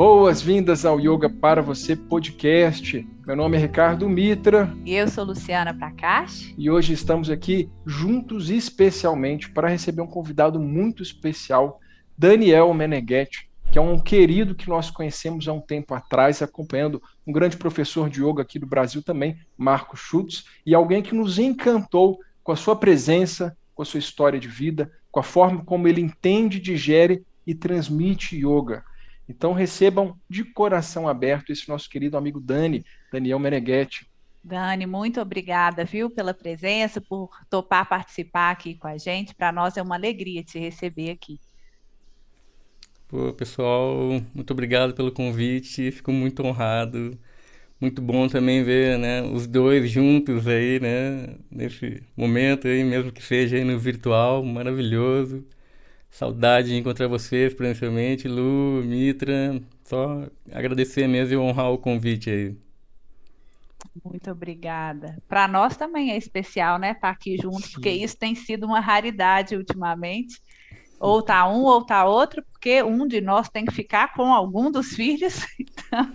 Boas-vindas ao Yoga para Você podcast. Meu nome é Ricardo Mitra. E eu sou Luciana Prakash. E hoje estamos aqui juntos especialmente para receber um convidado muito especial, Daniel Meneghetti, que é um querido que nós conhecemos há um tempo atrás, acompanhando um grande professor de yoga aqui do Brasil também, Marco Schutz, e alguém que nos encantou com a sua presença, com a sua história de vida, com a forma como ele entende, digere e transmite yoga. Então recebam de coração aberto esse nosso querido amigo Dani, Daniel Meneghetti. Dani, muito obrigada, viu, pela presença, por topar participar aqui com a gente. Para nós é uma alegria te receber aqui. Pô, pessoal, muito obrigado pelo convite, fico muito honrado. Muito bom também ver, né, os dois juntos aí, né, nesse momento aí, mesmo que seja aí no virtual, maravilhoso. Saudade de encontrar vocês, principalmente, Lu, Mitra. Só agradecer mesmo e honrar o convite aí. Muito obrigada. Para nós também é especial, né, estar tá aqui junto, Sim. porque isso tem sido uma raridade ultimamente. Ou tá um ou tá outro, porque um de nós tem que ficar com algum dos filhos. Então...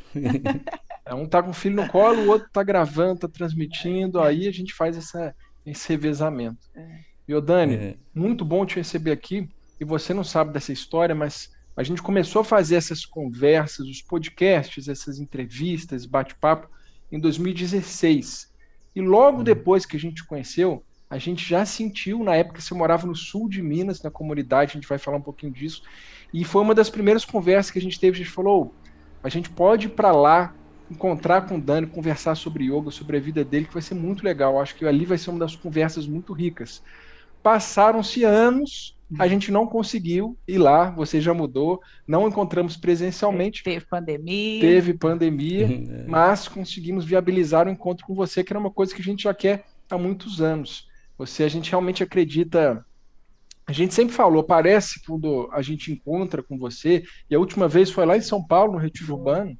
É, um tá com o filho no colo, o outro tá gravando, tá transmitindo, aí a gente faz essa, esse revezamento. É. E, Dani, é. muito bom te receber aqui e você não sabe dessa história, mas a gente começou a fazer essas conversas, os podcasts, essas entrevistas, bate-papo em 2016. E logo uhum. depois que a gente conheceu, a gente já sentiu, na época você morava no sul de Minas, na comunidade, a gente vai falar um pouquinho disso. E foi uma das primeiras conversas que a gente teve, a gente falou, a gente pode ir para lá, encontrar com o Dani, conversar sobre yoga, sobre a vida dele, que vai ser muito legal. Acho que ali vai ser uma das conversas muito ricas. Passaram-se anos, a gente não conseguiu ir lá, você já mudou, não encontramos presencialmente. Teve pandemia. Teve pandemia, é. mas conseguimos viabilizar o encontro com você, que era uma coisa que a gente já quer há muitos anos. Você, a gente realmente acredita. A gente sempre falou, parece quando a gente encontra com você, e a última vez foi lá em São Paulo, no Retiro Urbano,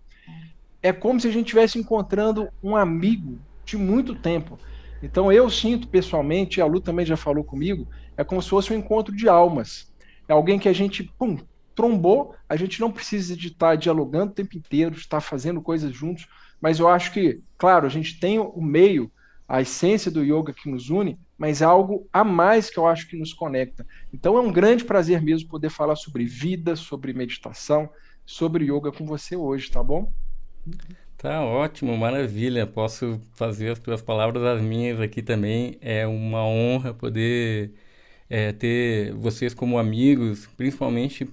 é como se a gente estivesse encontrando um amigo de muito tempo. Então eu sinto pessoalmente, a Lu também já falou comigo, é como se fosse um encontro de almas. É alguém que a gente, pum, trombou, a gente não precisa de estar dialogando o tempo inteiro, de estar fazendo coisas juntos, mas eu acho que, claro, a gente tem o meio, a essência do yoga que nos une, mas é algo a mais que eu acho que nos conecta. Então é um grande prazer mesmo poder falar sobre vida, sobre meditação, sobre yoga com você hoje, tá bom? Tá ótimo, maravilha. Posso fazer as tuas palavras as minhas aqui também. É uma honra poder é, ter vocês como amigos, principalmente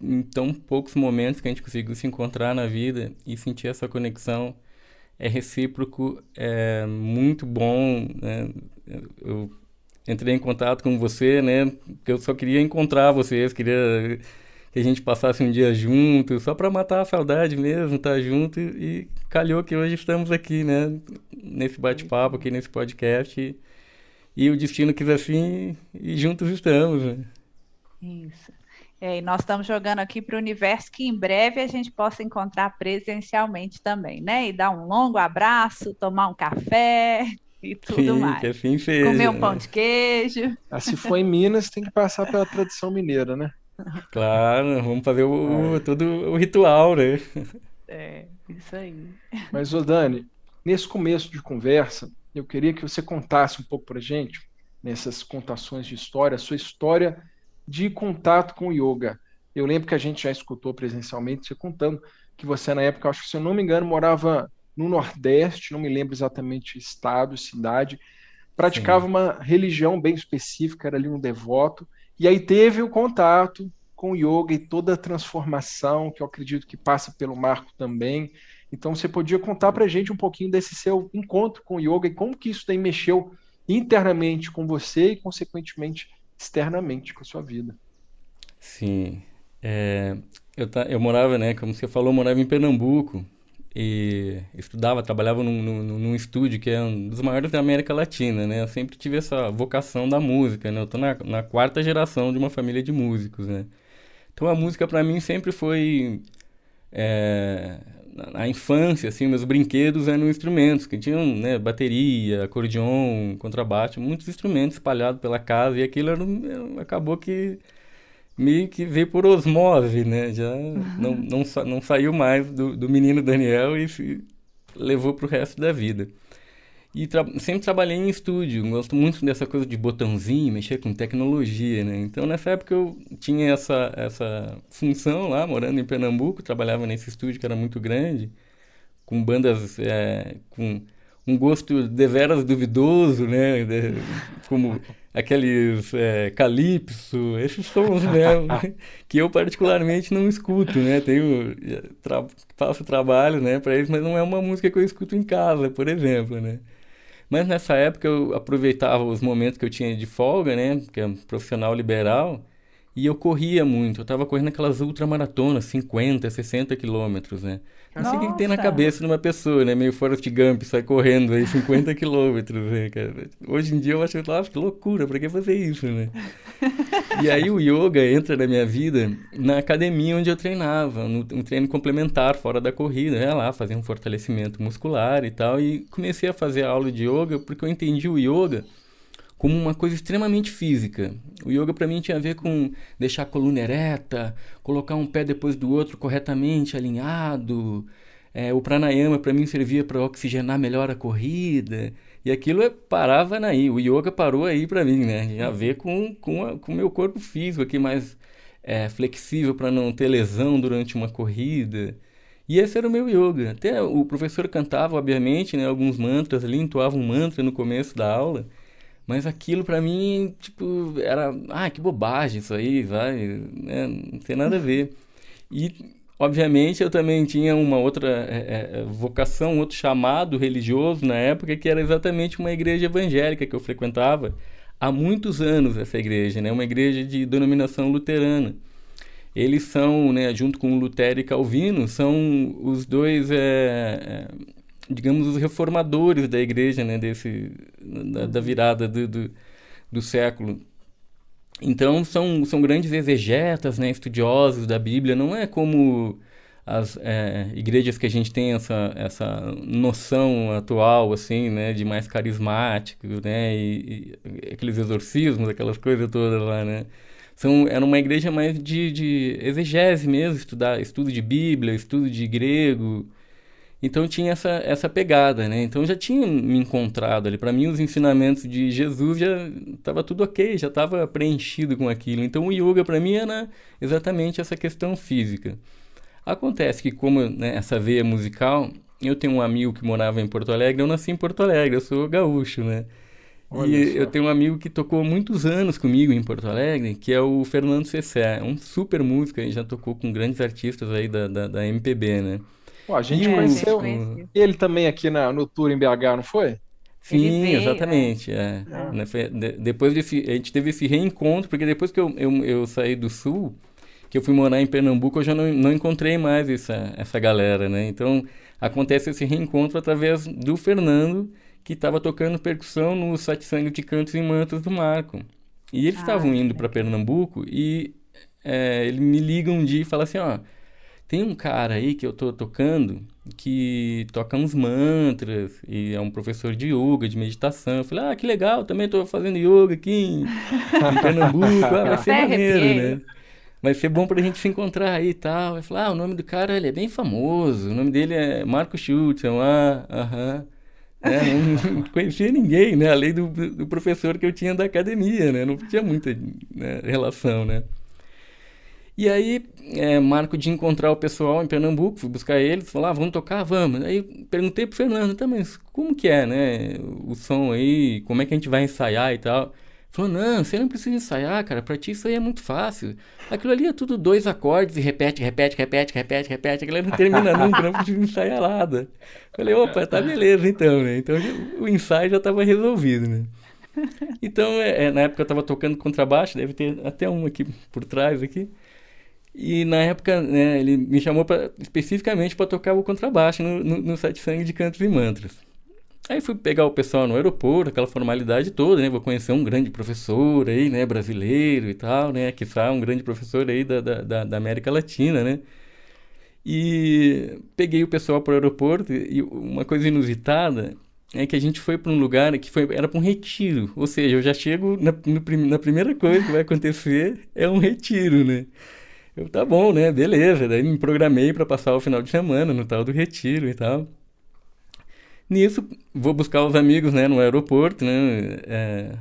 em tão poucos momentos que a gente conseguiu se encontrar na vida e sentir essa conexão é recíproco, é muito bom. Né? Eu entrei em contato com você, né? Porque eu só queria encontrar vocês, queria que a gente passasse um dia junto, só para matar a saudade mesmo, estar tá junto e calhou que hoje estamos aqui, né? Nesse bate-papo aqui nesse podcast. E, o destino quis assim e juntos estamos. Né? Isso. É, e nós estamos jogando aqui para o universo que em breve a gente possa encontrar presencialmente também, né? E dar um longo abraço, tomar um café e tudo Sim, mais. Que assim seja, Comer um pão de queijo. Ah, se for em Minas, tem que passar pela tradição mineira, né? Claro, vamos fazer o, o todo o ritual, né? É, isso aí. Mas, ô Dani, nesse começo de conversa, eu queria que você contasse um pouco para gente, nessas contações de história, a sua história de contato com o yoga. Eu lembro que a gente já escutou presencialmente você contando que você, na época, acho que se eu não me engano, morava no Nordeste, não me lembro exatamente estado, cidade, praticava Sim. uma religião bem específica, era ali um devoto, e aí teve o contato com o yoga e toda a transformação, que eu acredito que passa pelo Marco também, então você podia contar para a gente um pouquinho desse seu encontro com o yoga e como que isso daí mexeu internamente com você e, consequentemente, externamente com a sua vida. Sim. É, eu, eu morava, né, como você falou, eu morava em Pernambuco e estudava, trabalhava num, num, num, estúdio que é um dos maiores da América Latina, né? Eu sempre tive essa vocação da música, né? Eu tô na, na quarta geração de uma família de músicos, né? Então a música para mim sempre foi é, na infância, assim, meus brinquedos eram instrumentos, que tinham, né, bateria, acordeon, contrabaixo, muitos instrumentos espalhados pela casa, e aquilo era, acabou que meio que veio por osmose, né? Já não, não, não saiu mais do, do menino Daniel e se levou para o resto da vida. E tra sempre trabalhei em estúdio, gosto muito dessa coisa de botãozinho, mexer com tecnologia, né? Então nessa época eu tinha essa, essa função lá, morando em Pernambuco, trabalhava nesse estúdio que era muito grande, com bandas é, com um gosto deveras duvidoso, né? De, como aqueles é, calypso, esses sons mesmo, que eu particularmente não escuto, né? Tenho tra faço trabalho, né, para eles, mas não é uma música que eu escuto em casa, por exemplo, né? Mas nessa época eu aproveitava os momentos que eu tinha de folga, né? Porque é um profissional liberal. E eu corria muito. Eu tava correndo aquelas ultramaratonas, 50, 60 quilômetros, né? Não sei o que tem na cabeça de uma pessoa, né? Meio Forrest Gump, sai correndo aí 50 quilômetros, né, cara? Hoje em dia eu acho, nossa, que loucura, pra que fazer isso, né? e aí o yoga entra na minha vida na academia onde eu treinava, um treino complementar, fora da corrida. Ia lá, fazer um fortalecimento muscular e tal. E comecei a fazer aula de yoga porque eu entendi o yoga como uma coisa extremamente física. O yoga para mim tinha a ver com deixar a coluna ereta, colocar um pé depois do outro corretamente alinhado. É, o pranayama para mim servia para oxigenar melhor a corrida. E aquilo é, parava aí. O yoga parou aí para mim, né? Tinha a ver com com o meu corpo físico aqui mais é, flexível para não ter lesão durante uma corrida. E esse era o meu yoga. Até o professor cantava, obviamente, né, alguns mantras ali, entoava um mantra no começo da aula. Mas aquilo para mim, tipo, era, ah, que bobagem isso aí, vai, né? não tem nada a ver. E, obviamente, eu também tinha uma outra é, é, vocação, outro chamado religioso na época, que era exatamente uma igreja evangélica que eu frequentava há muitos anos, essa igreja, né? Uma igreja de denominação luterana. Eles são, né, junto com Lutero e Calvino, são os dois é, digamos, os reformadores da igreja, né, desse, da, da virada do, do, do, século. Então, são, são grandes exegetas, né, estudiosos da Bíblia, não é como as é, igrejas que a gente tem essa, essa noção atual, assim, né, de mais carismático, né, e, e aqueles exorcismos, aquelas coisas todas lá, né. São, era uma igreja mais de, de exegese mesmo, estudar, estudo de Bíblia, estudo de grego, então tinha essa, essa pegada, né? Então já tinha me encontrado ali. Para mim, os ensinamentos de Jesus já estava tudo ok, já estava preenchido com aquilo. Então o yoga para mim era exatamente essa questão física. Acontece que, como né, essa veia musical, eu tenho um amigo que morava em Porto Alegre, eu nasci em Porto Alegre, eu sou gaúcho, né? Olha e só. eu tenho um amigo que tocou muitos anos comigo em Porto Alegre, que é o Fernando Cessé, um super músico, ele já tocou com grandes artistas aí da, da, da MPB, né? Pô, a gente conheceu ele também aqui na, no tour em BH, não foi? Sim, veio, exatamente. É. Ah. Né, foi, de, depois desse, a gente teve esse reencontro, porque depois que eu, eu, eu, saí do Sul, que eu fui morar em Pernambuco, eu já não, não encontrei mais essa, essa galera, né? Então, acontece esse reencontro através do Fernando, que estava tocando percussão no Satsang de Cantos e Mantos do Marco. E eles ah, estavam ah, indo para Pernambuco e é, ele me liga um dia e fala assim, ó... Tem um cara aí que eu tô tocando que toca uns mantras e é um professor de yoga, de meditação. Eu falei, ah, que legal, também tô fazendo yoga aqui em, em Pernambuco, ah, vai ser maneiro, né? Vai ser bom pra gente se encontrar aí e tal. Eu falei, ah, o nome do cara ele é bem famoso, o nome dele é Marco Schultz, ah, aham. É, não, conhecia ninguém, né? Além do, do professor que eu tinha da academia, né? Não tinha muita né, relação, né? E aí, é, marco de encontrar o pessoal em Pernambuco, fui buscar eles, falar, ah, vamos tocar? Vamos. Aí perguntei pro Fernando, tá, mas como que é, né? O som aí, como é que a gente vai ensaiar e tal. Falou, não, você não precisa ensaiar, cara, pra ti isso aí é muito fácil. Aquilo ali é tudo dois acordes e repete, repete, repete, repete, repete. Aquilo ali não termina nunca, não precisa ensaiar nada. Falei, opa, tá beleza então, né? Então o ensaio já tava resolvido, né? Então, é, é, na época eu tava tocando contrabaixo, deve ter até um aqui por trás aqui. E na época, né, ele me chamou pra, especificamente para tocar o contrabaixo no, no, no Sete Sangue de Cantos e Mantras. Aí fui pegar o pessoal no aeroporto, aquela formalidade toda, né? Vou conhecer um grande professor aí, né? Brasileiro e tal, né? Que um grande professor aí da, da, da América Latina, né? E peguei o pessoal para o aeroporto e uma coisa inusitada é que a gente foi para um lugar que foi, era para um retiro. Ou seja, eu já chego na, no, na primeira coisa que vai acontecer é um retiro, né? Eu, tá bom, né? Beleza. Daí me programei para passar o final de semana no tal do retiro e tal. Nisso, vou buscar os amigos, né, no aeroporto, né? É,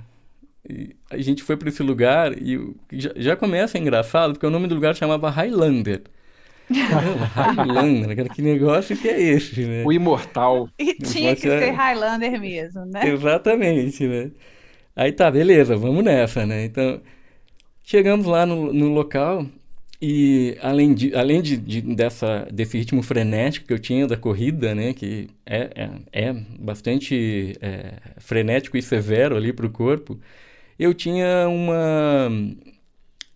a gente foi para esse lugar e já, já começa engraçado, porque o nome do lugar chamava Highlander. Highlander, cara, que negócio que é esse, né? O imortal. E tinha que ser Highlander mesmo, né? Exatamente, né? Aí tá, beleza, vamos nessa, né? Então, chegamos lá no, no local e além, de, além de, de, dessa, desse ritmo frenético que eu tinha da corrida, né? Que é, é, é bastante é, frenético e severo ali para o corpo, eu tinha uma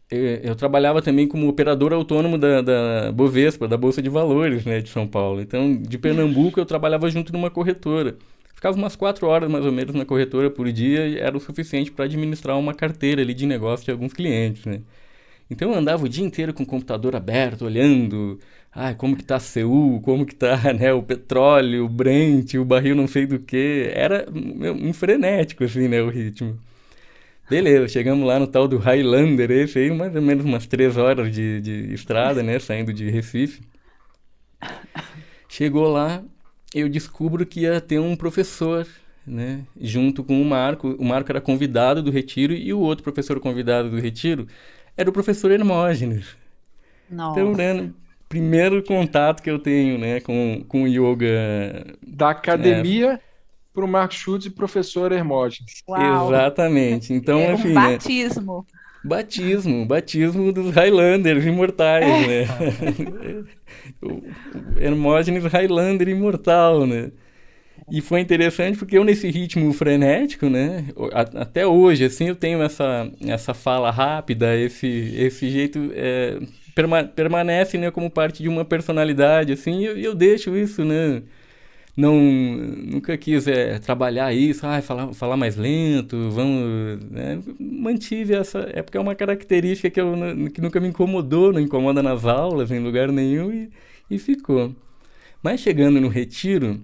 eu trabalhava também como operador autônomo da, da Bovespa, da Bolsa de Valores né, de São Paulo. Então, de Pernambuco, eu trabalhava junto numa corretora. Ficava umas quatro horas, mais ou menos, na corretora por dia e era o suficiente para administrar uma carteira ali de negócio de alguns clientes, né? Então, eu andava o dia inteiro com o computador aberto, olhando ah, como que tá Seul, como que tá né, o petróleo, o Brent, o barril não sei do que. Era um frenético, assim, né, o ritmo. Beleza, chegamos lá no tal do Highlander, esse aí, mais ou menos umas três horas de, de estrada, né? Saindo de Recife. Chegou lá, eu descubro que ia ter um professor, né? Junto com o Marco. O Marco era convidado do retiro e o outro professor convidado do retiro era o professor Hermógenes. Nossa. Então, né? Primeiro contato que eu tenho, né? Com, com yoga... Da academia... É, para o Mark Schultz e professor Hermógenes. Uau. Exatamente. Então, é enfim. Um né? batismo. Né? Batismo, batismo dos Highlanders imortais, né? o Hermógenes Highlander imortal, né? E foi interessante porque eu nesse ritmo frenético, né? Até hoje, assim, eu tenho essa, essa fala rápida, esse, esse jeito é, perma permanece, né, como parte de uma personalidade, assim, e eu, eu deixo isso, né? não nunca quis é, trabalhar isso, ah, falar, falar mais lento, vamos, né? mantive essa, é porque é uma característica que, eu, que nunca me incomodou, não incomoda nas aulas, em lugar nenhum e, e ficou. Mas chegando no retiro,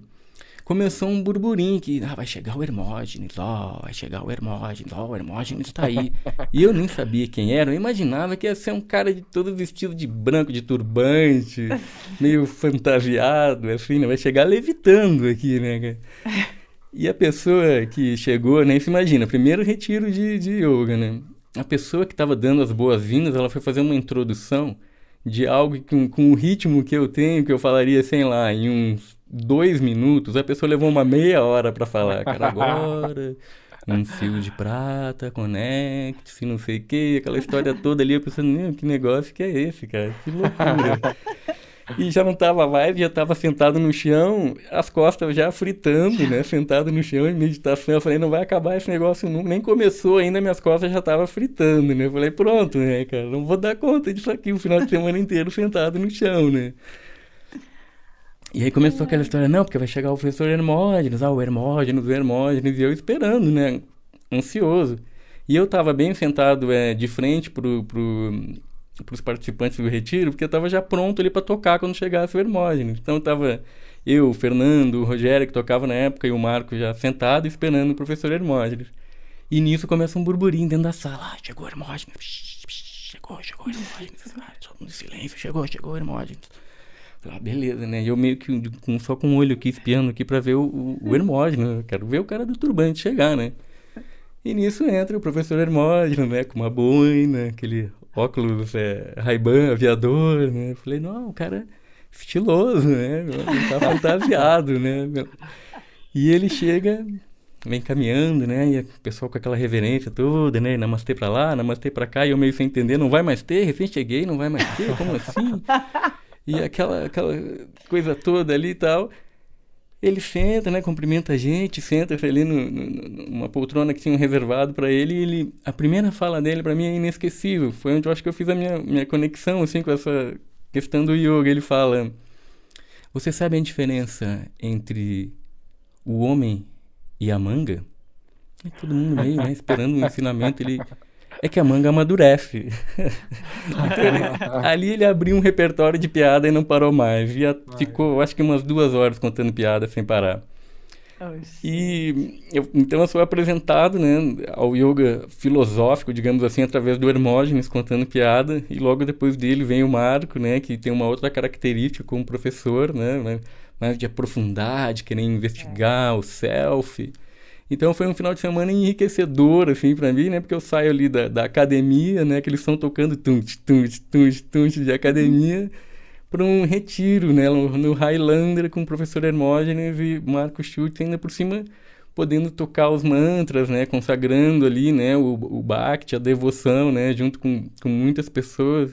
começou um burburinho que ah, vai chegar o Hermógenes, ó, vai chegar o Hermógenes, ó, o Hermógenes está aí. e eu nem sabia quem era, eu imaginava que ia ser um cara de todo vestido de branco, de turbante, meio fantasiado, assim, né? Vai chegar levitando aqui, né? E a pessoa que chegou, né? Você imagina, primeiro retiro de, de yoga, né? A pessoa que estava dando as boas-vindas, ela foi fazer uma introdução de algo com, com o ritmo que eu tenho, que eu falaria, sei lá, em uns dois minutos, a pessoa levou uma meia hora para falar, cara, agora um fio de prata, conecte-se, não sei o que, aquela história toda ali, eu pensando, que negócio que é esse, cara, que loucura. E já não estava mais, já estava sentado no chão, as costas já fritando, né? Sentado no chão em meditação. Eu falei, não vai acabar esse negócio nunca. Nem começou ainda, minhas costas já estavam fritando, né? Eu falei, pronto, né, cara? Não vou dar conta disso aqui o final de semana inteiro sentado no chão, né? E aí começou aquela história, não, porque vai chegar o professor Hermógenes, ah, o Hermógenes, o Hermógenes, e eu esperando, né, ansioso. E eu estava bem sentado é, de frente pro, pro, pros participantes do retiro, porque eu estava já pronto ali para tocar quando chegasse o Hermógenes. Então estava eu, o Fernando, o Rogério, que tocava na época, e o Marco já sentado esperando o professor Hermógenes. E nisso começa um burburinho dentro da sala. Ah, chegou o Hermógenes. Chegou, chegou o Hermógenes. Ah, todo mundo em silêncio. Chegou, chegou o Hermógenes. Ah, beleza, né? Eu meio que com, só com o olho aqui espiando aqui pra ver o, o, o Hermógenes. Né? Quero ver o cara do turbante chegar, né? E nisso entra o professor Hermógenes, né? Com uma boina, aquele óculos é, Ray-Ban, aviador, né? Eu falei, não, o cara é estiloso, né? Não tá fantasiado, né? E ele chega, vem caminhando, né? E o pessoal com aquela reverência toda, né? Namastê pra lá, namastê pra cá, e eu meio sem entender, não vai mais ter? Recém cheguei, não vai mais ter? Como assim? E aquela, aquela coisa toda ali e tal. Ele senta, né, cumprimenta a gente, senta ali no, no, numa poltrona que tinham reservado para ele, e ele, a primeira fala dele para mim é inesquecível. Foi onde eu acho que eu fiz a minha, minha conexão assim com essa questão do yoga. Ele fala: "Você sabe a diferença entre o homem e a manga?" E todo mundo meio, né, esperando um ensinamento, ele é que a manga amadurece. então, ele, ali ele abriu um repertório de piada e não parou mais. E ficou, acho que umas duas horas contando piada sem parar. E eu, então eu sou apresentado né, ao yoga filosófico, digamos assim, através do Hermógenes contando piada, e logo depois dele vem o Marco, né, que tem uma outra característica como professor, né, mais de aprofundar, de querer investigar é. o self. Então foi um final de semana enriquecedor, assim, para mim, né? Porque eu saio ali da, da academia, né? Que eles estão tocando tunt, tunt, tunt, tunt de academia para um retiro, né? No, Highlander com o professor Hermógenes e Marco Schultz, ainda por cima podendo tocar os mantras, né? Consagrando ali, né? O, o Bhakti, a devoção, né? Junto com, com muitas pessoas.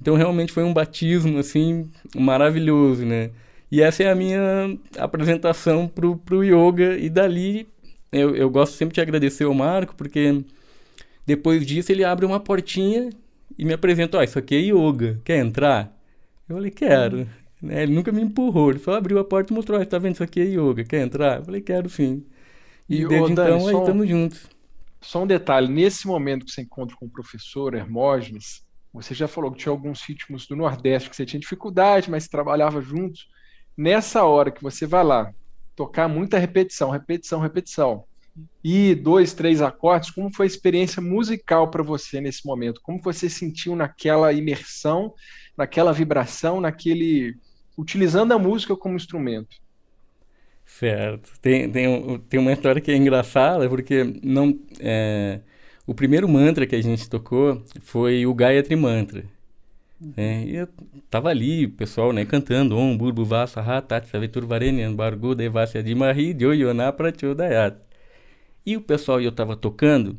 Então realmente foi um batismo, assim, maravilhoso, né? E essa é a minha apresentação pro, pro yoga e dali eu, eu gosto sempre de agradecer ao Marco, porque depois disso ele abre uma portinha e me apresenta, ó, oh, isso aqui é yoga, quer entrar? Eu falei, quero. Né? Ele nunca me empurrou, ele só abriu a porta e mostrou, tá vendo, isso aqui é yoga, quer entrar? Eu falei, quero sim. E, e desde Dani, então, aí estamos juntos. Só um detalhe, nesse momento que você encontra com o professor Hermógenes, você já falou que tinha alguns ritmos do Nordeste que você tinha dificuldade, mas trabalhava juntos. Nessa hora que você vai lá, tocar muita repetição, repetição, repetição. E dois, três acordes, como foi a experiência musical para você nesse momento? Como você sentiu naquela imersão, naquela vibração, naquele. utilizando a música como instrumento? Certo. Tem, tem, tem uma história que é engraçada, porque não. É, o primeiro mantra que a gente tocou foi o Gayatri Mantra. É, e eu tava ali, o pessoal, né, cantando Om Burbu Vasa Hatat Savitur Varenian Bargu Devasya Dimahi Joyona Prachodayat. E o pessoal, eu tava tocando,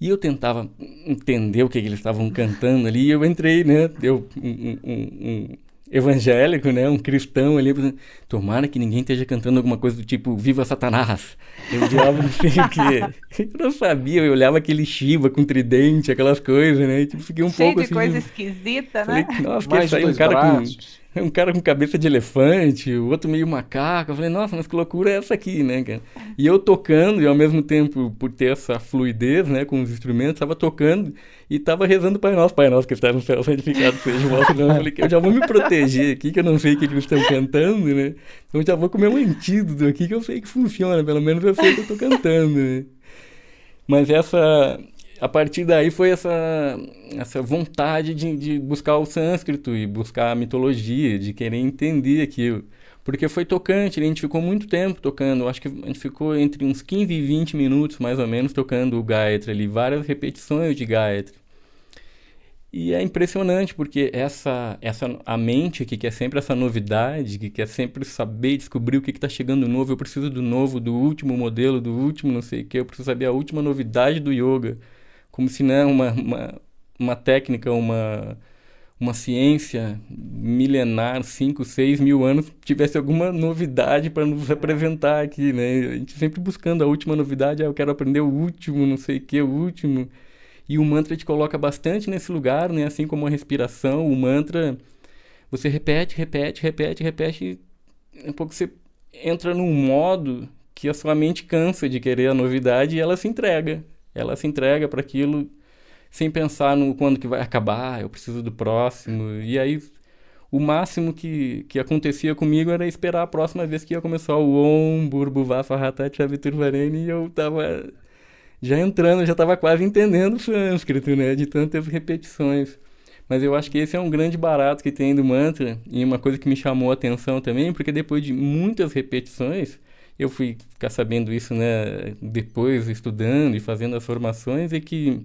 e eu tentava entender o que, que eles estavam cantando ali, e eu entrei, né, eu, um, um, um, evangélico, né, um cristão ali, tomara que ninguém esteja cantando alguma coisa do tipo Viva Satanás. Eu odiava não sei o quê. Eu não sabia, eu olhava aquele Shiva com tridente, aquelas coisas, né, e tipo, fiquei um Cheio pouco de assim. coisa esquisita, né? Falei, Nossa, que sair um cara braços. com um cara com cabeça de elefante, o outro meio macaco. Eu falei, nossa, mas que loucura é essa aqui, né, cara? E eu tocando, e ao mesmo tempo, por ter essa fluidez, né, com os instrumentos, estava tocando e estava rezando Pai Nosso, Pai Nosso, que está no céu, santificado seja o vosso nome. Eu falei, eu já vou me proteger aqui, que eu não sei o que eles estão cantando, né? Então já vou comer um antídoto aqui, que eu sei que funciona, pelo menos eu sei que eu estou cantando, né? Mas essa, a partir daí foi essa, essa vontade de, de buscar o sânscrito e buscar a mitologia, de querer entender aquilo. Porque foi tocante, a gente ficou muito tempo tocando, acho que a gente ficou entre uns 15 e 20 minutos mais ou menos tocando o Gayatri ali, várias repetições de Gayatri. E é impressionante porque essa, essa a mente que quer sempre essa novidade, que quer sempre saber, descobrir o que está chegando novo, eu preciso do novo, do último modelo, do último não sei o que, eu preciso saber a última novidade do yoga como se né, uma, uma, uma técnica, uma, uma ciência milenar, 5, 6 mil anos, tivesse alguma novidade para nos apresentar aqui, né? A gente sempre buscando a última novidade, ah, eu quero aprender o último, não sei o que, o último. E o mantra te coloca bastante nesse lugar, né? Assim como a respiração, o mantra, você repete, repete, repete, repete, e um pouco você entra num modo que a sua mente cansa de querer a novidade e ela se entrega. Ela se entrega para aquilo sem pensar no quando que vai acabar, eu preciso do próximo. E aí o máximo que, que acontecia comigo era esperar a próxima vez que ia começar o Om, Burbuvá, Farhatat, Chaviturvarene, e eu tava já entrando, já tava quase entendendo o sânscrito, né, de tantas repetições. Mas eu acho que esse é um grande barato que tem do mantra, e uma coisa que me chamou a atenção também, porque depois de muitas repetições, eu fui ficar sabendo isso, né, depois estudando e fazendo as formações, é que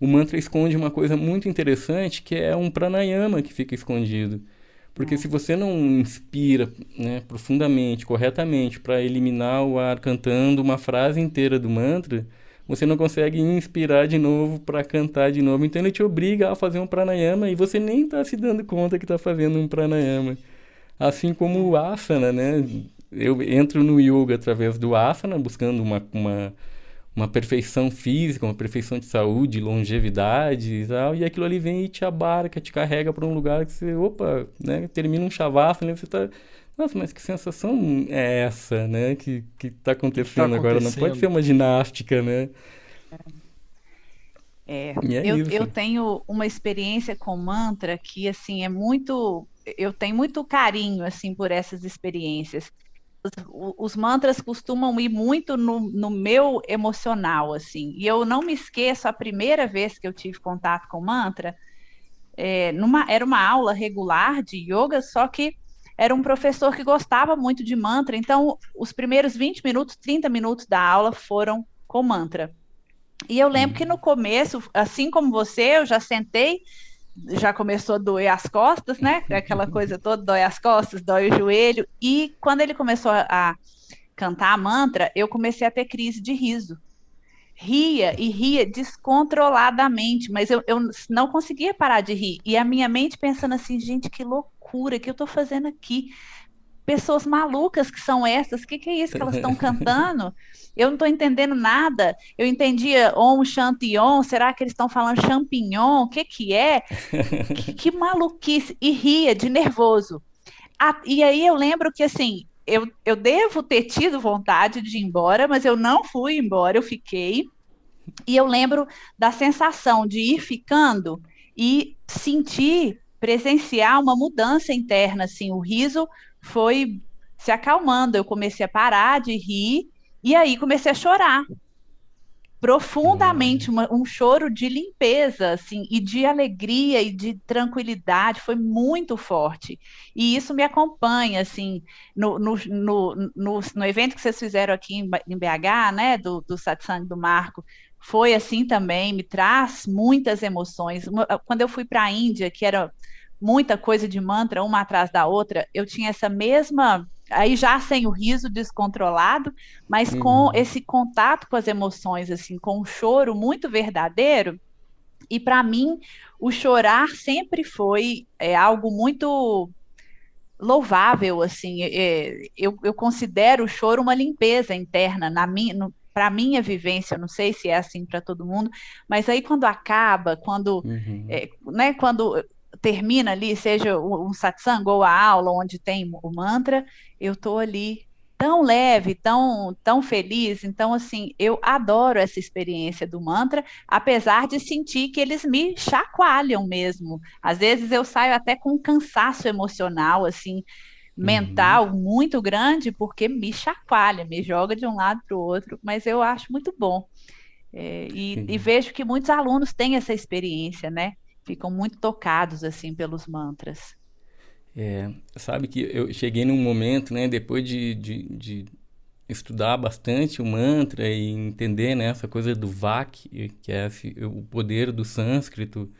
o mantra esconde uma coisa muito interessante, que é um pranayama que fica escondido. Porque se você não inspira né, profundamente, corretamente, para eliminar o ar cantando uma frase inteira do mantra, você não consegue inspirar de novo para cantar de novo. Então ele te obriga a fazer um pranayama e você nem está se dando conta que está fazendo um pranayama. Assim como o asana, né? Eu entro no yoga através do asana, buscando uma, uma, uma perfeição física, uma perfeição de saúde, longevidade e tal, e aquilo ali vem e te abarca, te carrega para um lugar que você, opa, né, termina um shavasana e você está nossa, mas que sensação é essa, né, que, que tá acontecendo, tá agora? Não pode ser uma ginástica, né? É, é eu, eu tenho uma experiência com mantra que, assim, é muito... Eu tenho muito carinho, assim, por essas experiências os, mantras costumam ir muito no, no, meu emocional, assim. E eu não me esqueço, a primeira vez que eu tive contato com mantra, é, numa, era uma aula regular de yoga, só que era um professor que gostava muito de mantra, então os primeiros 20 minutos, 30 minutos da aula foram com mantra. E eu lembro que no começo, assim como você, eu já sentei, já começou a doer as costas, né? Aquela coisa toda, dói as costas, dói o joelho. E quando ele começou a cantar a mantra, eu comecei a ter crise de riso. Ria e ria descontroladamente, mas eu, eu não conseguia parar de rir. E a minha mente pensando assim, gente, que loucura que eu estou fazendo aqui pessoas malucas que são essas, o que, que é isso que elas estão cantando? Eu não estou entendendo nada. Eu entendia Om Shanti Om, será que eles estão falando champignon? O que, que é? que, que maluquice! E ria de nervoso. Ah, e aí eu lembro que assim, eu, eu devo ter tido vontade de ir embora, mas eu não fui embora, eu fiquei. E eu lembro da sensação de ir ficando e sentir, presenciar uma mudança interna, assim, o riso foi se acalmando. Eu comecei a parar de rir e aí comecei a chorar profundamente, uma, um choro de limpeza, assim, e de alegria e de tranquilidade, foi muito forte. E isso me acompanha, assim, no, no, no, no, no evento que vocês fizeram aqui em, em BH, né, do, do satsang do Marco, foi assim também, me traz muitas emoções. Quando eu fui para a Índia, que era muita coisa de mantra uma atrás da outra, eu tinha essa mesma aí já sem o riso descontrolado, mas uhum. com esse contato com as emoções assim, com um choro muito verdadeiro. E para mim, o chorar sempre foi é, algo muito louvável, assim. É, eu, eu considero o choro uma limpeza interna na minha, para minha vivência, eu não sei se é assim para todo mundo, mas aí quando acaba, quando, uhum. é, né, quando termina ali, seja um satsang ou a aula onde tem o mantra, eu estou ali tão leve, tão, tão feliz. Então, assim, eu adoro essa experiência do mantra, apesar de sentir que eles me chacoalham mesmo. Às vezes eu saio até com um cansaço emocional, assim, mental uhum. muito grande, porque me chacoalha, me joga de um lado para o outro, mas eu acho muito bom. É, e, e vejo que muitos alunos têm essa experiência, né? Ficam muito tocados assim pelos mantras. É, sabe que eu cheguei num momento, né, depois de, de, de estudar bastante o mantra e entender né, essa coisa do vak, que é o poder do sânscrito,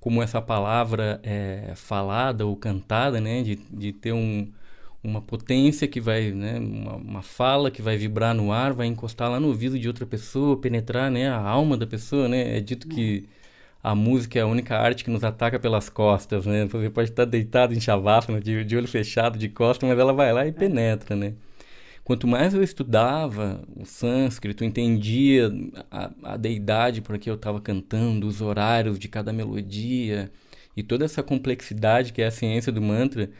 como essa palavra é falada ou cantada, né, de, de ter um, uma potência que vai, né, uma, uma, fala que vai vibrar no ar, vai encostar lá no ouvido de outra pessoa, penetrar, né, a alma da pessoa, né, é dito que a música é a única arte que nos ataca pelas costas, né? Você pode estar deitado em Shavasana, de, de olho fechado, de costas, mas ela vai lá e penetra, né? Quanto mais eu estudava o sânscrito, entendia a, a deidade por que eu estava cantando, os horários de cada melodia e toda essa complexidade que é a ciência do mantra,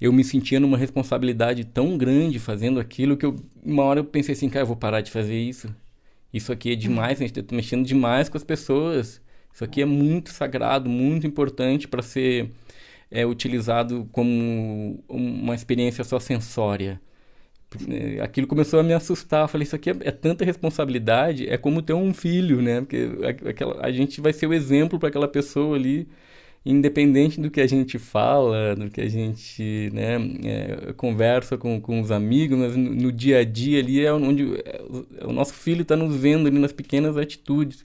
eu me sentia numa responsabilidade tão grande fazendo aquilo que eu, uma hora eu pensei assim, cara, eu vou parar de fazer isso. Isso aqui é demais, a gente está mexendo demais com as pessoas. Isso aqui é muito sagrado, muito importante para ser é, utilizado como uma experiência só sensória. É, aquilo começou a me assustar. Eu falei, isso aqui é, é, tanta responsabilidade, é como ter um filho, né? Porque aquela, a gente vai ser o exemplo para aquela pessoa ali, independente do que a gente fala, do que a gente né, é, conversa com, com os amigos, mas no, no, dia a dia ali é onde é, o nosso filho está nos vendo ali nas pequenas atitudes.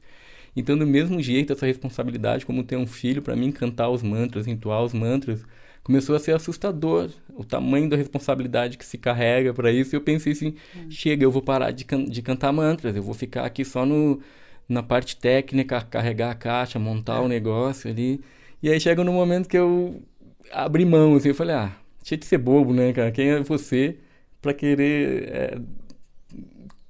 Então, do mesmo jeito, essa responsabilidade, como ter um filho, para mim, cantar os mantras, entoar os mantras, começou a ser assustador o tamanho da responsabilidade que se carrega para isso. E eu pensei assim: hum. chega, eu vou parar de, can de cantar mantras, eu vou ficar aqui só no, na parte técnica, carregar a caixa, montar é. o negócio ali. E aí chega no momento que eu abri mão, assim, eu falei: ah, cheio de ser bobo, né, cara? Quem é você para querer. É,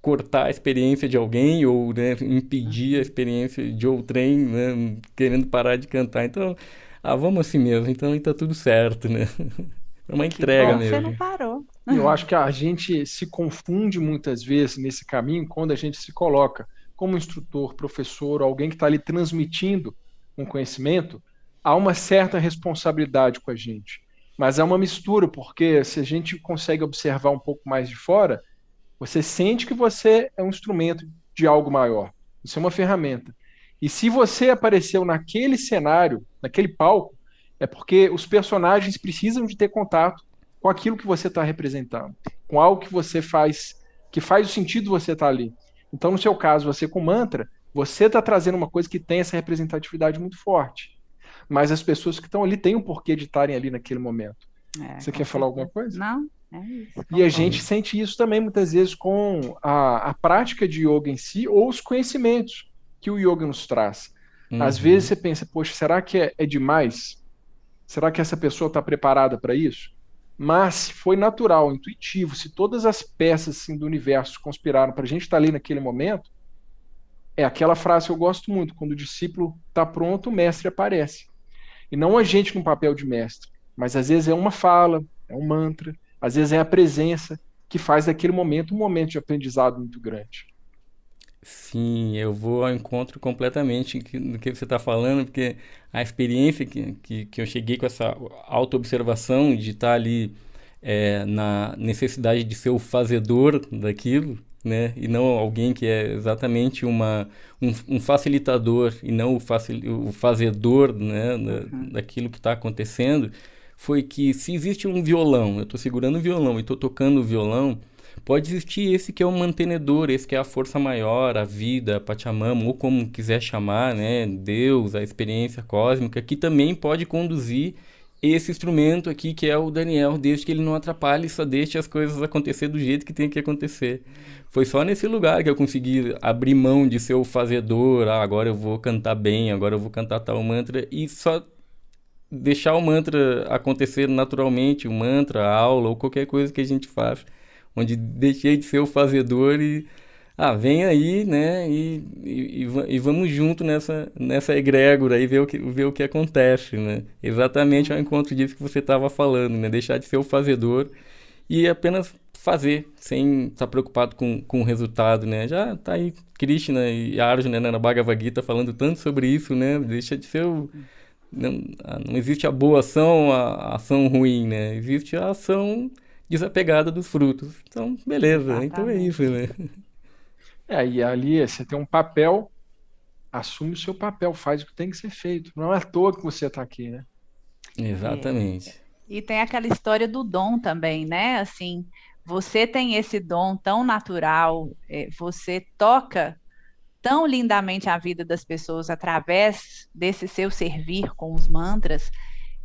cortar a experiência de alguém ou né, impedir a experiência de outrem, né, querendo parar de cantar. Então, ah, vamos assim mesmo, então está tudo certo, né? É uma entrega bom, mesmo. Você não parou. Eu acho que a gente se confunde muitas vezes nesse caminho quando a gente se coloca como instrutor, professor, alguém que está ali transmitindo um conhecimento, há uma certa responsabilidade com a gente. Mas é uma mistura, porque se a gente consegue observar um pouco mais de fora, você sente que você é um instrumento de algo maior. Isso é uma ferramenta. E se você apareceu naquele cenário, naquele palco, é porque os personagens precisam de ter contato com aquilo que você está representando, com algo que você faz, que faz o sentido você estar tá ali. Então, no seu caso, você com mantra, você está trazendo uma coisa que tem essa representatividade muito forte mas as pessoas que estão ali têm um porquê de estarem ali naquele momento. É, Você quer falar alguma coisa? Não. É isso, e a gente sente isso também muitas vezes com a, a prática de yoga em si ou os conhecimentos que o yoga nos traz. Uhum. Às vezes você pensa, poxa, será que é, é demais? Será que essa pessoa está preparada para isso? Mas se foi natural, intuitivo, se todas as peças assim, do universo conspiraram para a gente estar tá ali naquele momento, é aquela frase que eu gosto muito: quando o discípulo está pronto, o mestre aparece. E não a gente no papel de mestre, mas às vezes é uma fala, é um mantra, às vezes é a presença que faz daquele momento um momento de aprendizado muito grande. Sim, eu vou ao encontro completamente do que você está falando, porque a experiência que, que, que, eu cheguei com essa auto-observação de estar tá ali é, na necessidade de ser o fazedor daquilo, né? E não alguém que é exatamente uma, um, um facilitador e não o, facil, o fazedor né? Da, uhum. daquilo que está acontecendo, foi que se existe um violão, eu estou segurando o violão e estou tocando o violão, pode existir esse que é o mantenedor, esse que é a força maior, a vida, a Pachamama, ou como quiser chamar, né? Deus, a experiência cósmica, que também pode conduzir esse instrumento aqui que é o Daniel, desde que ele não atrapalhe, só deixe as coisas acontecer do jeito que tem que acontecer. Foi só nesse lugar que eu consegui abrir mão de ser o fazedor, ah, agora eu vou cantar bem, agora eu vou cantar tal mantra e só deixar o mantra acontecer naturalmente, o mantra, a aula ou qualquer coisa que a gente faz, onde deixei de ser o fazedor e ah, vem aí, né, e, e, e, vamos junto nessa, nessa egrégora e ver o, que, ver o que acontece, né? Exatamente ao encontro disso que você estava falando, né? Deixar de ser o fazedor e apenas fazer, sem estar tá preocupado com, com o resultado, né? Já tá aí Krishna e Arjuna né, na Bhagavad Gita falando tanto sobre isso, né? Deixa de ser o... Não, não existe a boa ação, a, ação ruim, né? Existe a ação desapegada dos frutos. Então, beleza, Exatamente. então é isso, né? É, e ali você tem um papel, assume o seu papel, faz o que tem que ser feito. Não é à toa que você está aqui, né? Exatamente. É. E tem aquela história do dom também, né? Assim, você tem esse dom tão natural, é, você toca tão lindamente a vida das pessoas através desse seu servir com os mantras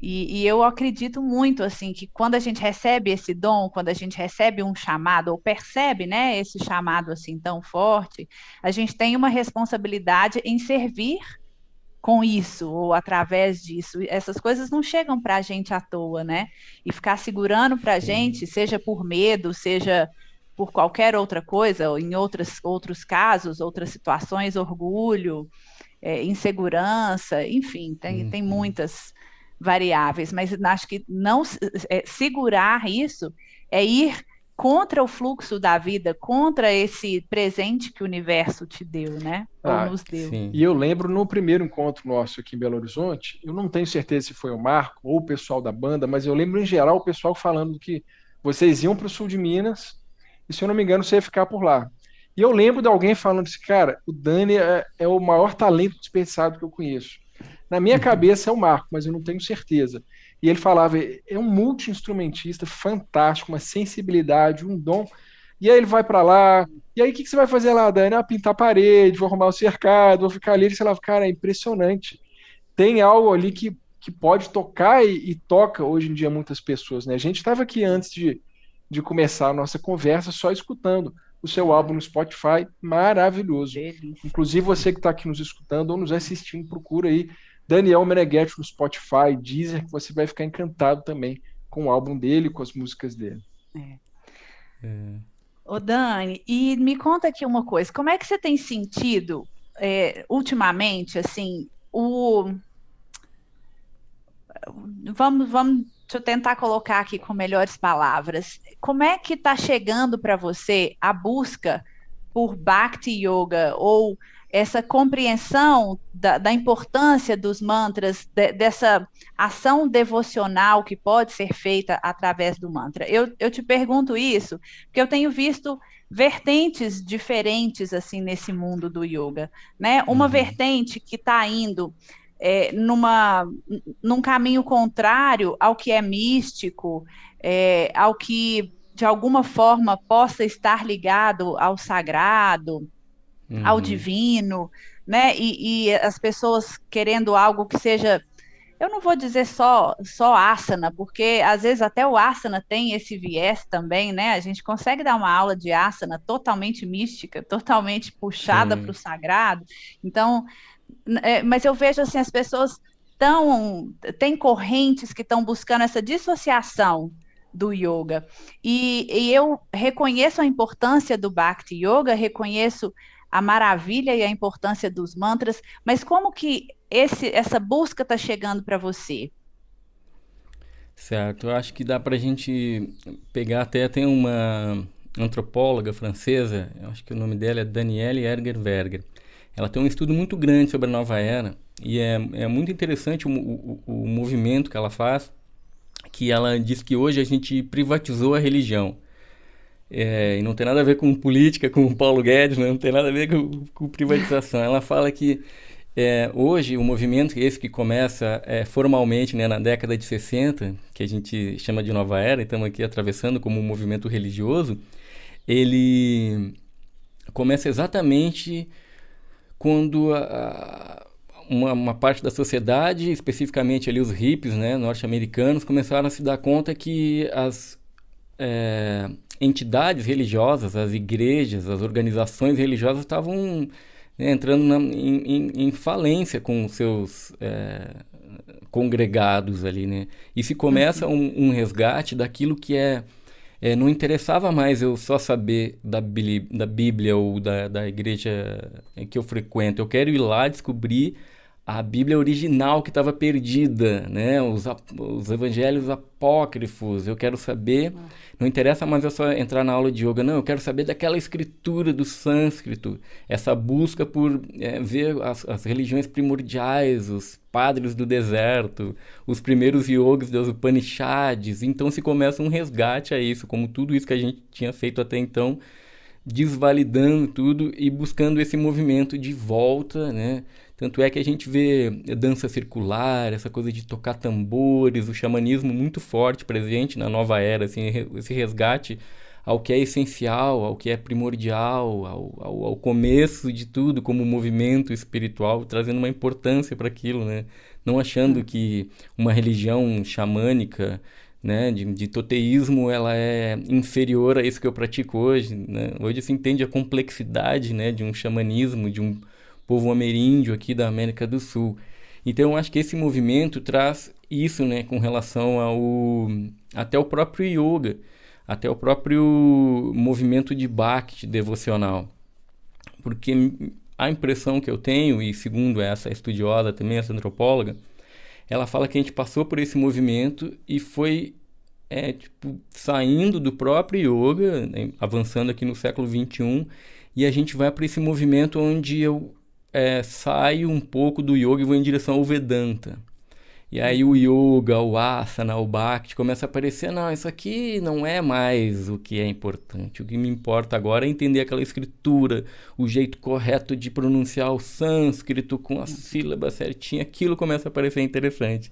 e, e, eu acredito muito assim que quando a gente recebe esse dom, quando a gente recebe um chamado ou percebe, né, esse chamado assim tão forte, a gente tem uma responsabilidade em servir com isso ou através disso. Essas coisas não chegam para a gente à toa, né? E ficar segurando para a gente, seja por medo, seja por qualquer outra coisa, ou em outras, outros casos, outras situações, orgulho, é, insegurança, enfim, tem, tem uhum. muitas variáveis, mas acho que não é, segurar isso é ir contra o fluxo da vida, contra esse presente que o universo te deu, né? Ah, Ou nos deu. Sim. E eu lembro no primeiro encontro nosso aqui em Belo Horizonte, eu não tenho certeza se foi o Marco ou o pessoal da banda, mas eu lembro em geral o pessoal falando que vocês iam para o sul de Minas e se eu não me engano você ia ficar por lá. E eu lembro de alguém falando assim, cara, o Dani é, é o maior talento desperdiçado que eu conheço. Na minha uhum. cabeça é o Marco, mas eu não tenho certeza. E ele falava, é um multi-instrumentista fantástico, uma sensibilidade, um dom. E aí ele vai para lá, e aí o que, que, você vai fazer lá, Dani? Ah, pintar a parede, vou arrumar o cercado, vou ficar ali. Ele falava, cara, é impressionante. Tem algo ali que, que pode tocar e, e toca hoje em dia muitas pessoas, né? A gente estava aqui antes de, de começar a nossa conversa só escutando o seu álbum no Spotify, maravilhoso. Delícia. Inclusive você que está aqui nos escutando ou nos assistindo, procura aí Daniel Meneghetti no Spotify, Deezer, que você vai ficar encantado também com o álbum dele, com as músicas dele. É. É. Ô Dani, e me conta aqui uma coisa, como é que você tem sentido é, ultimamente, assim, o... Vamos, vamos, deixa eu tentar colocar aqui com melhores palavras. Como é que está chegando para você a busca por Bhakti Yoga ou essa compreensão da, da importância dos mantras, de, dessa ação devocional que pode ser feita através do mantra. Eu, eu te pergunto isso, porque eu tenho visto vertentes diferentes assim nesse mundo do yoga, né? Uma uhum. vertente que está indo é, numa, num caminho contrário ao que é místico, é, ao que de alguma forma possa estar ligado ao sagrado, uhum. ao divino, né? E, e, as pessoas querendo algo que seja, eu não vou dizer só só asana, porque às vezes até o asana tem esse viés também, né? A gente consegue dar uma aula de asana totalmente mística, totalmente puxada para o sagrado. Então, é, mas eu vejo assim as pessoas tão tem correntes que estão buscando essa dissociação do yoga. E, e, eu reconheço a importância do Bhakti Yoga, reconheço a maravilha e a importância dos mantras, mas como que esse, essa busca está chegando para você? Certo, eu acho que dá para a gente pegar até tem uma antropóloga francesa, eu acho que o nome dela é Danielle Erger-Verger. Ela tem um estudo muito grande sobre a nova era e é, é muito interessante o, o, o movimento que ela faz, que ela diz que hoje a gente privatizou a religião. É, e não tem nada a ver com política, com o Paulo Guedes, né? não tem nada a ver com, com privatização. Ela fala que é, hoje o movimento, esse que começa é, formalmente né, na década de 60, que a gente chama de Nova Era, e estamos aqui atravessando como um movimento religioso, ele começa exatamente quando a, uma, uma, parte da sociedade, especificamente ali os hippies né, norte-americanos, começaram a se dar conta que as é, entidades religiosas, as igrejas, as organizações religiosas estavam né, entrando na, em, em, falência com seus é, congregados ali, né? E se começa uhum. um, um, resgate daquilo que é, é, não interessava mais eu só saber da, da Bíblia ou da, da igreja que eu frequento. Eu quero ir lá descobrir a Bíblia original que estava perdida, né? Os, os evangelhos apócrifos. Eu quero saber. Não interessa mais eu só entrar na aula de yoga, não. Eu quero saber daquela escritura do sânscrito. Essa busca por é, ver as, as, religiões primordiais, os padres do deserto, os primeiros yogis dos Upanishads. Então se começa um resgate a isso, como tudo isso que a gente tinha feito até então, desvalidando tudo e buscando esse movimento de volta, né? Tanto é que a gente vê dança circular, essa coisa de tocar tambores, o xamanismo muito forte presente na nova era, assim, esse resgate ao que é essencial, ao que é primordial, ao, ao, ao começo de tudo como movimento espiritual, trazendo uma importância para aquilo, né? Não achando hum. que uma religião xamânica, né, de, de toteísmo, ela é inferior a isso que eu pratico hoje, né? Hoje se entende a complexidade, né, de um xamanismo, de um povo ameríndio aqui da América do Sul. Então eu acho que esse movimento traz isso, né, com relação ao até o próprio yoga, até o próprio movimento de bhakti devocional. Porque a impressão que eu tenho, e segundo essa estudiosa também, essa antropóloga, ela fala que a gente passou por esse movimento e foi é, tipo, saindo do próprio yoga, né, avançando aqui no século 21, e a gente vai para esse movimento onde eu é, saio um pouco do yoga e vou em direção ao Vedanta. E aí o yoga, o asana, o bhakti começa a aparecer, não, isso aqui não é mais o que é importante. O que me importa agora é entender aquela escritura, o jeito correto de pronunciar o sânscrito com a sílaba certinha, aquilo começa a parecer interessante.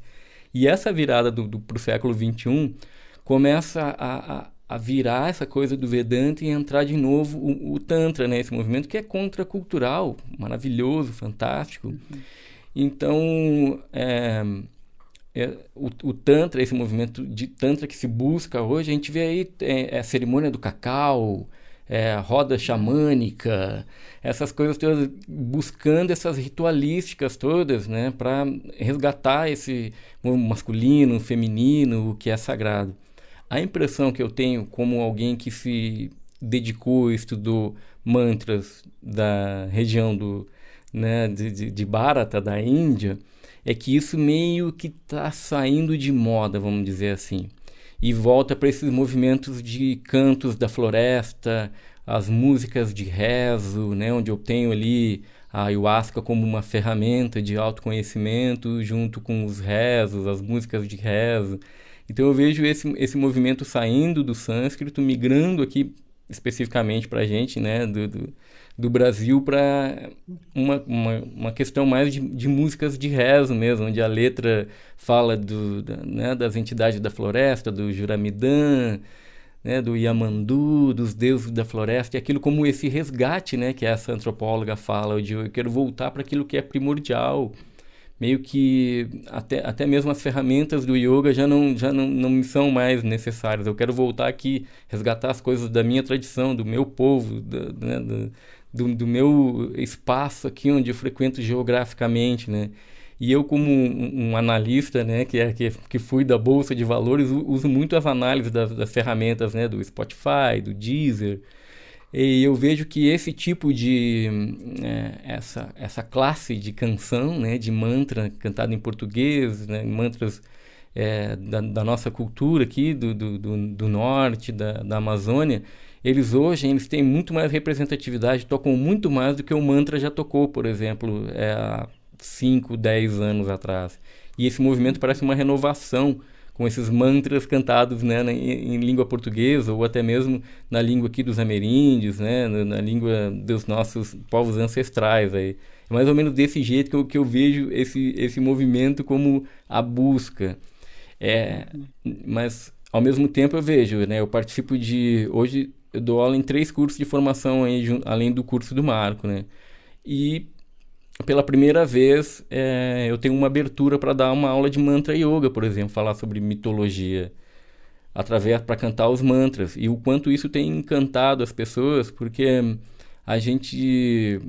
E essa virada do, do, para o século XXI começa a, a, a virar essa coisa do Vedanta e entrar de novo o, o Tantra, né? Esse movimento que é contracultural, maravilhoso, fantástico. Uhum. Então, é, é, o, o, Tantra, esse movimento de Tantra que se busca hoje, a gente vê aí é, é a cerimônia do cacau, é, a roda xamânica, essas coisas todas, buscando essas ritualísticas todas, né? Para resgatar esse masculino, feminino, o que é sagrado. A impressão que eu tenho como alguém que se dedicou, estudou mantras da região do, né, de, de, de Bharata, da Índia, é que isso meio que está saindo de moda, vamos dizer assim. E volta para esses movimentos de cantos da floresta, as músicas de rezo, né, onde eu tenho ali a ayahuasca como uma ferramenta de autoconhecimento junto com os rezos, as músicas de rezo. Então eu vejo esse, esse movimento saindo do sânscrito, migrando aqui especificamente para a gente, né, do, do, do Brasil para uma, uma, uma, questão mais de, de, músicas de rezo mesmo, onde a letra fala do, da, né, das entidades da floresta, do Juramidã, né, do Yamandu, dos deuses da floresta, e aquilo como esse resgate, né, que essa antropóloga fala, de eu quero voltar para aquilo que é primordial, meio que até, até mesmo as ferramentas do yoga já não já não, não me são mais necessárias. Eu quero voltar aqui, resgatar as coisas da minha tradição, do meu povo, da, né, do, do meu espaço aqui onde eu frequento geograficamente, né? E eu, como um, um, analista, né, que, é, que, que fui da Bolsa de Valores, uso muito as análises das, das ferramentas né, do Spotify, do Deezer. E eu vejo que esse tipo de. É, essa, essa classe de canção, né, de mantra cantado em português, né, mantras é, da, da, nossa cultura aqui, do, do, do, norte, da, da Amazônia, eles hoje eles têm muito mais representatividade, tocam muito mais do que o mantra já tocou, por exemplo, é, 5, 10 anos atrás. E esse movimento parece uma renovação com esses mantras cantados né, em, em, língua portuguesa ou até mesmo na língua aqui dos ameríndios, né, na, na, língua dos nossos povos ancestrais. Aí. É mais ou menos desse jeito que eu, que eu vejo esse, esse movimento como a busca. É, mas, ao mesmo tempo, eu vejo, né, eu participo de... Hoje eu dou aula em três cursos de formação, aí, além do curso do Marco, né? E pela primeira vez, é, eu tenho uma abertura para dar uma aula de mantra yoga, por exemplo, falar sobre mitologia, através para cantar os mantras. E o quanto isso tem encantado as pessoas, porque a gente,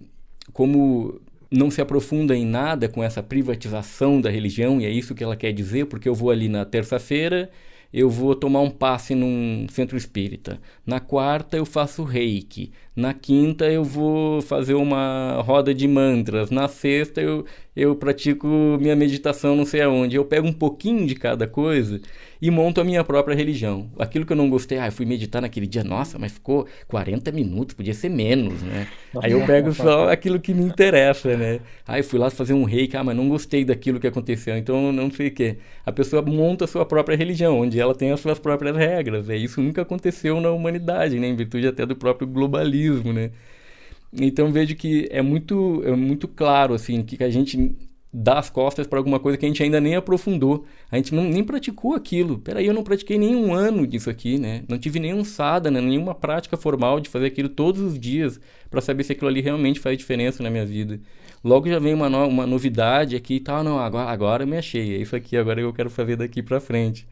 como não se aprofunda em nada com essa privatização da religião, e é isso que ela quer dizer, porque eu vou ali na terça-feira eu vou tomar um passe num centro espírita. Na quarta eu faço reiki. Na quinta eu vou fazer uma roda de mantras. Na sexta eu, eu pratico minha meditação não sei aonde. Eu pego um pouquinho de cada coisa e monto a minha própria religião. Aquilo que eu não gostei, ah, eu fui meditar naquele dia, nossa, mas ficou 40 minutos, podia ser menos, né? Aí eu pego só aquilo que me interessa, né? Aí eu fui lá fazer um reiki, ah, mas não gostei daquilo que aconteceu, então não sei o quê. A pessoa monta a sua própria religião, onde ela tem as suas próprias regras. É isso nunca aconteceu na humanidade, né? Em virtude até do próprio globalismo, né? Então vejo que é muito, é muito claro assim que a gente dar as costas para alguma coisa que a gente ainda nem aprofundou. A gente não, nem praticou aquilo. Peraí, eu não pratiquei nenhum ano disso aqui, né? Não tive nenhum sadhana, nenhuma prática formal de fazer aquilo todos os dias para saber se aquilo ali realmente faz diferença na minha vida. Logo já vem uma, no, uma novidade aqui e tal, não, agora, agora eu me achei, é isso aqui, agora eu quero fazer daqui para frente.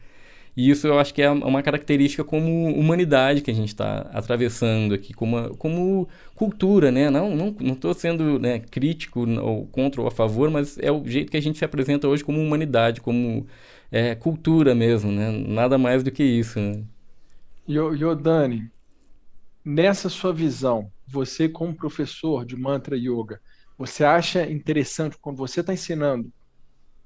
E isso eu acho que é uma característica como humanidade que a gente está atravessando aqui, como, como cultura, né? Não não não estou sendo né, crítico ou contra ou a favor, mas é o jeito que a gente se apresenta hoje como humanidade, como é, cultura mesmo, né? Nada mais do que isso. Né? Yo, Dani, nessa sua visão, você como professor de mantra yoga, você acha interessante quando você está ensinando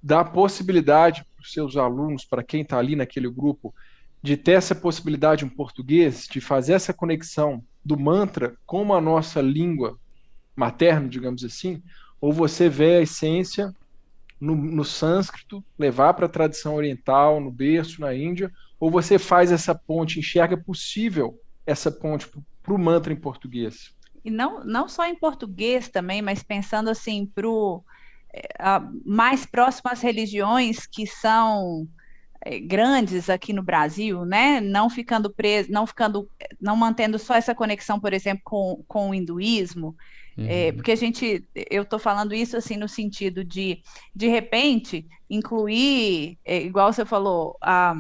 dar a possibilidade os seus alunos, para quem está ali naquele grupo, de ter essa possibilidade em português, de fazer essa conexão do mantra com a nossa língua materna, digamos assim, ou você vê a essência no, no sânscrito, levar para a tradição oriental, no berço, na Índia, ou você faz essa ponte, enxerga possível essa ponte para o mantra em português? E não, não só em português também, mas pensando assim para o mais próximo às religiões que são é, grandes aqui no Brasil, né? Não ficando preso, não ficando, não mantendo só essa conexão, por exemplo, com, com o hinduísmo. É, uhum. É, porque a gente, eu estou falando isso assim no sentido de, de repente, incluir, é, igual você falou, a,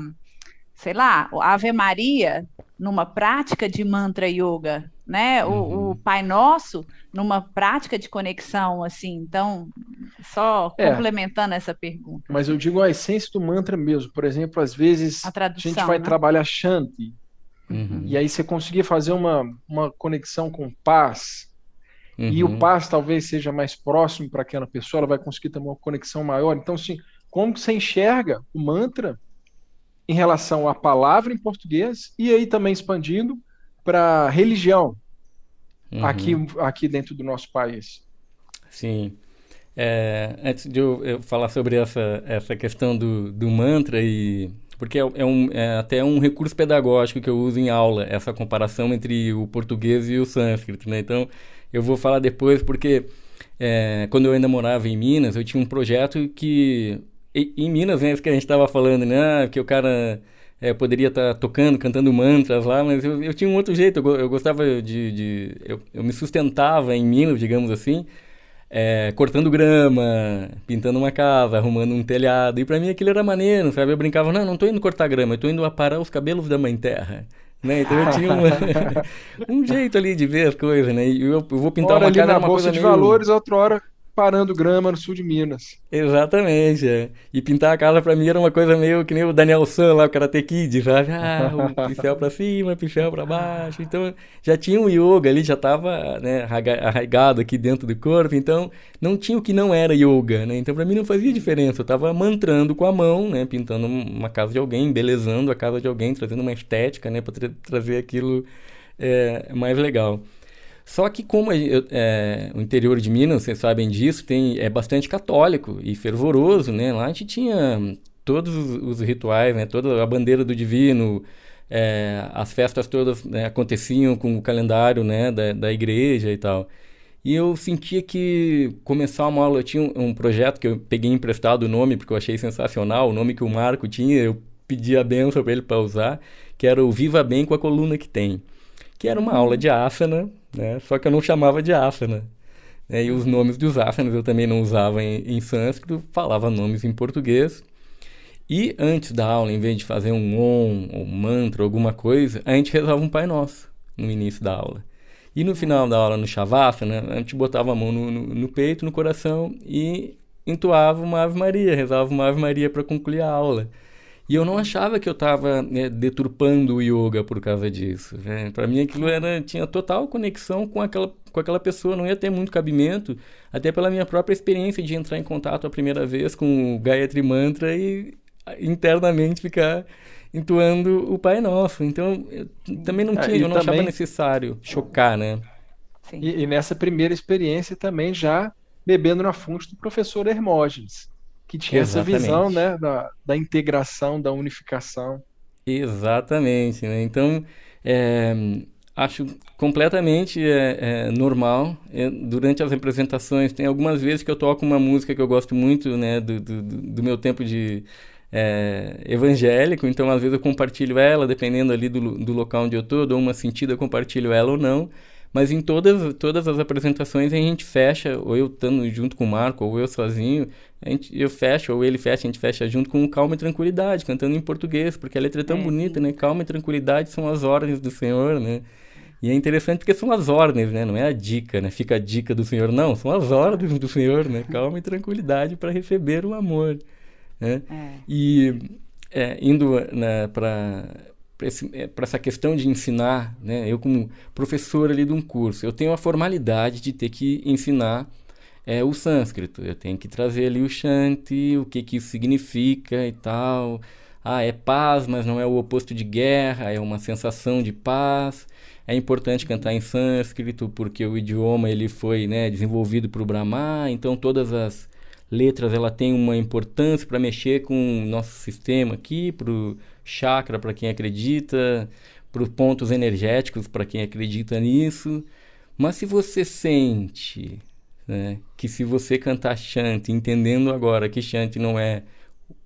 sei lá, a Ave Maria numa prática de mantra yoga, né? Uhum. O, o, Pai Nosso numa prática de conexão, assim. Então, só é, complementando essa pergunta. Mas eu digo a essência do mantra mesmo. Por exemplo, às vezes a, tradução, a gente vai né? trabalhar Shanti, uhum. e aí você conseguir fazer uma, uma conexão com paz. Uhum. E o uhum. paz talvez seja mais próximo para aquela pessoa, ela vai conseguir ter uma conexão maior. Então, assim, como que você enxerga o mantra em relação à palavra em português e aí também expandindo para religião uhum. aqui, aqui dentro do nosso país. Sim. É, antes de eu, eu, falar sobre essa, essa questão do, do mantra e porque é, é, um, é até um recurso pedagógico que eu uso em aula, essa comparação entre o português e o sânscrito, né? Então, eu vou falar depois porque é, quando eu ainda morava em Minas, eu tinha um projeto que em Minas, né, isso que a gente estava falando, né, que o cara é, poderia estar tá tocando, cantando mantras lá, mas eu, eu tinha um outro jeito, eu, eu gostava de... de eu, eu, me sustentava em Minas, digamos assim, é, cortando grama, pintando uma casa, arrumando um telhado, e para mim aquilo era maneiro, sabe? Eu brincava, não, não estou indo cortar grama, eu tô indo aparar os cabelos da mãe terra. Né? Então eu tinha uma, um jeito ali de ver as coisas, né? E eu, eu vou pintar uma casa na uma bolsa de meio... valores, outra hora parando grama no sul de Minas. Exatamente, é. E pintar a casa pra mim era uma coisa meio que nem o Daniel San lá, o Karate Kid, sabe? Ah, o pincel pra cima, pincel pra baixo. Então, já tinha um yoga ali, já tava né, arraigado aqui dentro do corpo, então não tinha o que não era yoga, né? Então pra mim não fazia diferença, eu tava mantrando com a mão, né? Pintando uma casa de alguém, embelezando a casa de alguém, trazendo uma estética, né? Pra tra trazer aquilo é, mais legal. Só que como é, o interior de Minas, vocês sabem disso, tem, é bastante católico e fervoroso, né? Lá a gente tinha todos os, rituais, né? Toda a bandeira do divino, é, as festas todas né, aconteciam com o calendário né, da, da igreja e tal. E eu sentia que começar uma aula, eu tinha um, um projeto que eu peguei emprestado o nome, porque eu achei sensacional, o nome que o Marco tinha, eu pedi a benção para ele para usar, que era o Viva Bem com a coluna que tem. Que era uma aula de asana, né? Só que eu não chamava de asana. Né? E os nomes dos asanas eu também não usava em, em sânscrito, falava nomes em português. E antes da aula, em vez de fazer um om, ou mantra, alguma coisa, a gente rezava um Pai Nosso no início da aula. E no final da aula, no Shavasana, a gente botava a mão no, no, no peito, no coração e entoava uma Ave Maria, rezava uma Ave Maria para concluir a aula. E eu não achava que eu estava né, deturpando o yoga por causa disso. Né? Para mim aquilo era, tinha total conexão com aquela, com aquela pessoa, não ia ter muito cabimento, até pela minha própria experiência de entrar em contato a primeira vez com o Gayatri Mantra e internamente ficar entoando o Pai Nosso. Então, eu também não é, tinha, é, eu não também... achava necessário chocar, né? E, e, nessa primeira experiência também já bebendo na fonte do professor Hermógenes que tinha Exatamente. essa visão né, da, da integração, da unificação. Exatamente. Né? Então, é, acho completamente é, é, normal. É, durante as representações, tem algumas vezes que eu toco uma música que eu gosto muito né, do, do, do meu tempo de é, evangélico, então às vezes eu compartilho ela, dependendo ali do, do local onde eu estou, dou uma sentida, eu compartilho ela ou não. Mas em todas, todas as apresentações a gente fecha, ou eu estando junto com o Marco, ou eu sozinho, a gente, eu fecho, ou ele fecha, a gente fecha junto com calma e tranquilidade, cantando em português, porque a letra é tão é, bonita, né? Calma e tranquilidade são as ordens do Senhor, né? E é interessante porque são as ordens, né? Não é a dica, né? Fica a dica do Senhor, não. São as ordens do Senhor, né? Calma e tranquilidade para receber o amor, né? É. E é, indo né, para para é, essa questão de ensinar, né? Eu como professor ali de um curso, eu tenho a formalidade de ter que ensinar é, o sânscrito. Eu tenho que trazer ali o shanti, o que que isso significa e tal. Ah, é paz, mas não é o oposto de guerra, é uma sensação de paz. É importante cantar em sânscrito porque o idioma ele foi né, desenvolvido para o Brahma, então todas as letras ela tem uma importância para mexer com o nosso sistema aqui, para chakra para quem acredita, para os pontos energéticos para quem acredita nisso. Mas se você sente né, que se você cantar chante, entendendo agora que chante não é,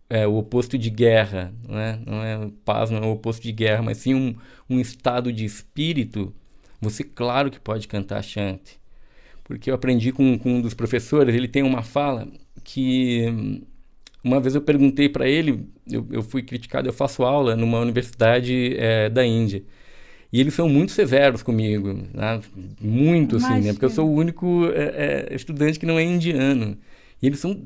é o oposto de guerra, né, não é paz, não é o oposto de guerra, mas sim um, um estado de espírito, você claro que pode cantar chante. Porque eu aprendi com, com um dos professores, ele tem uma fala que uma vez eu perguntei para ele, eu, eu, fui criticado, eu faço aula numa universidade é, da Índia. E eles são muito severos comigo, né? muito assim, né? Porque eu sou o único é, é, estudante que não é indiano. E eles são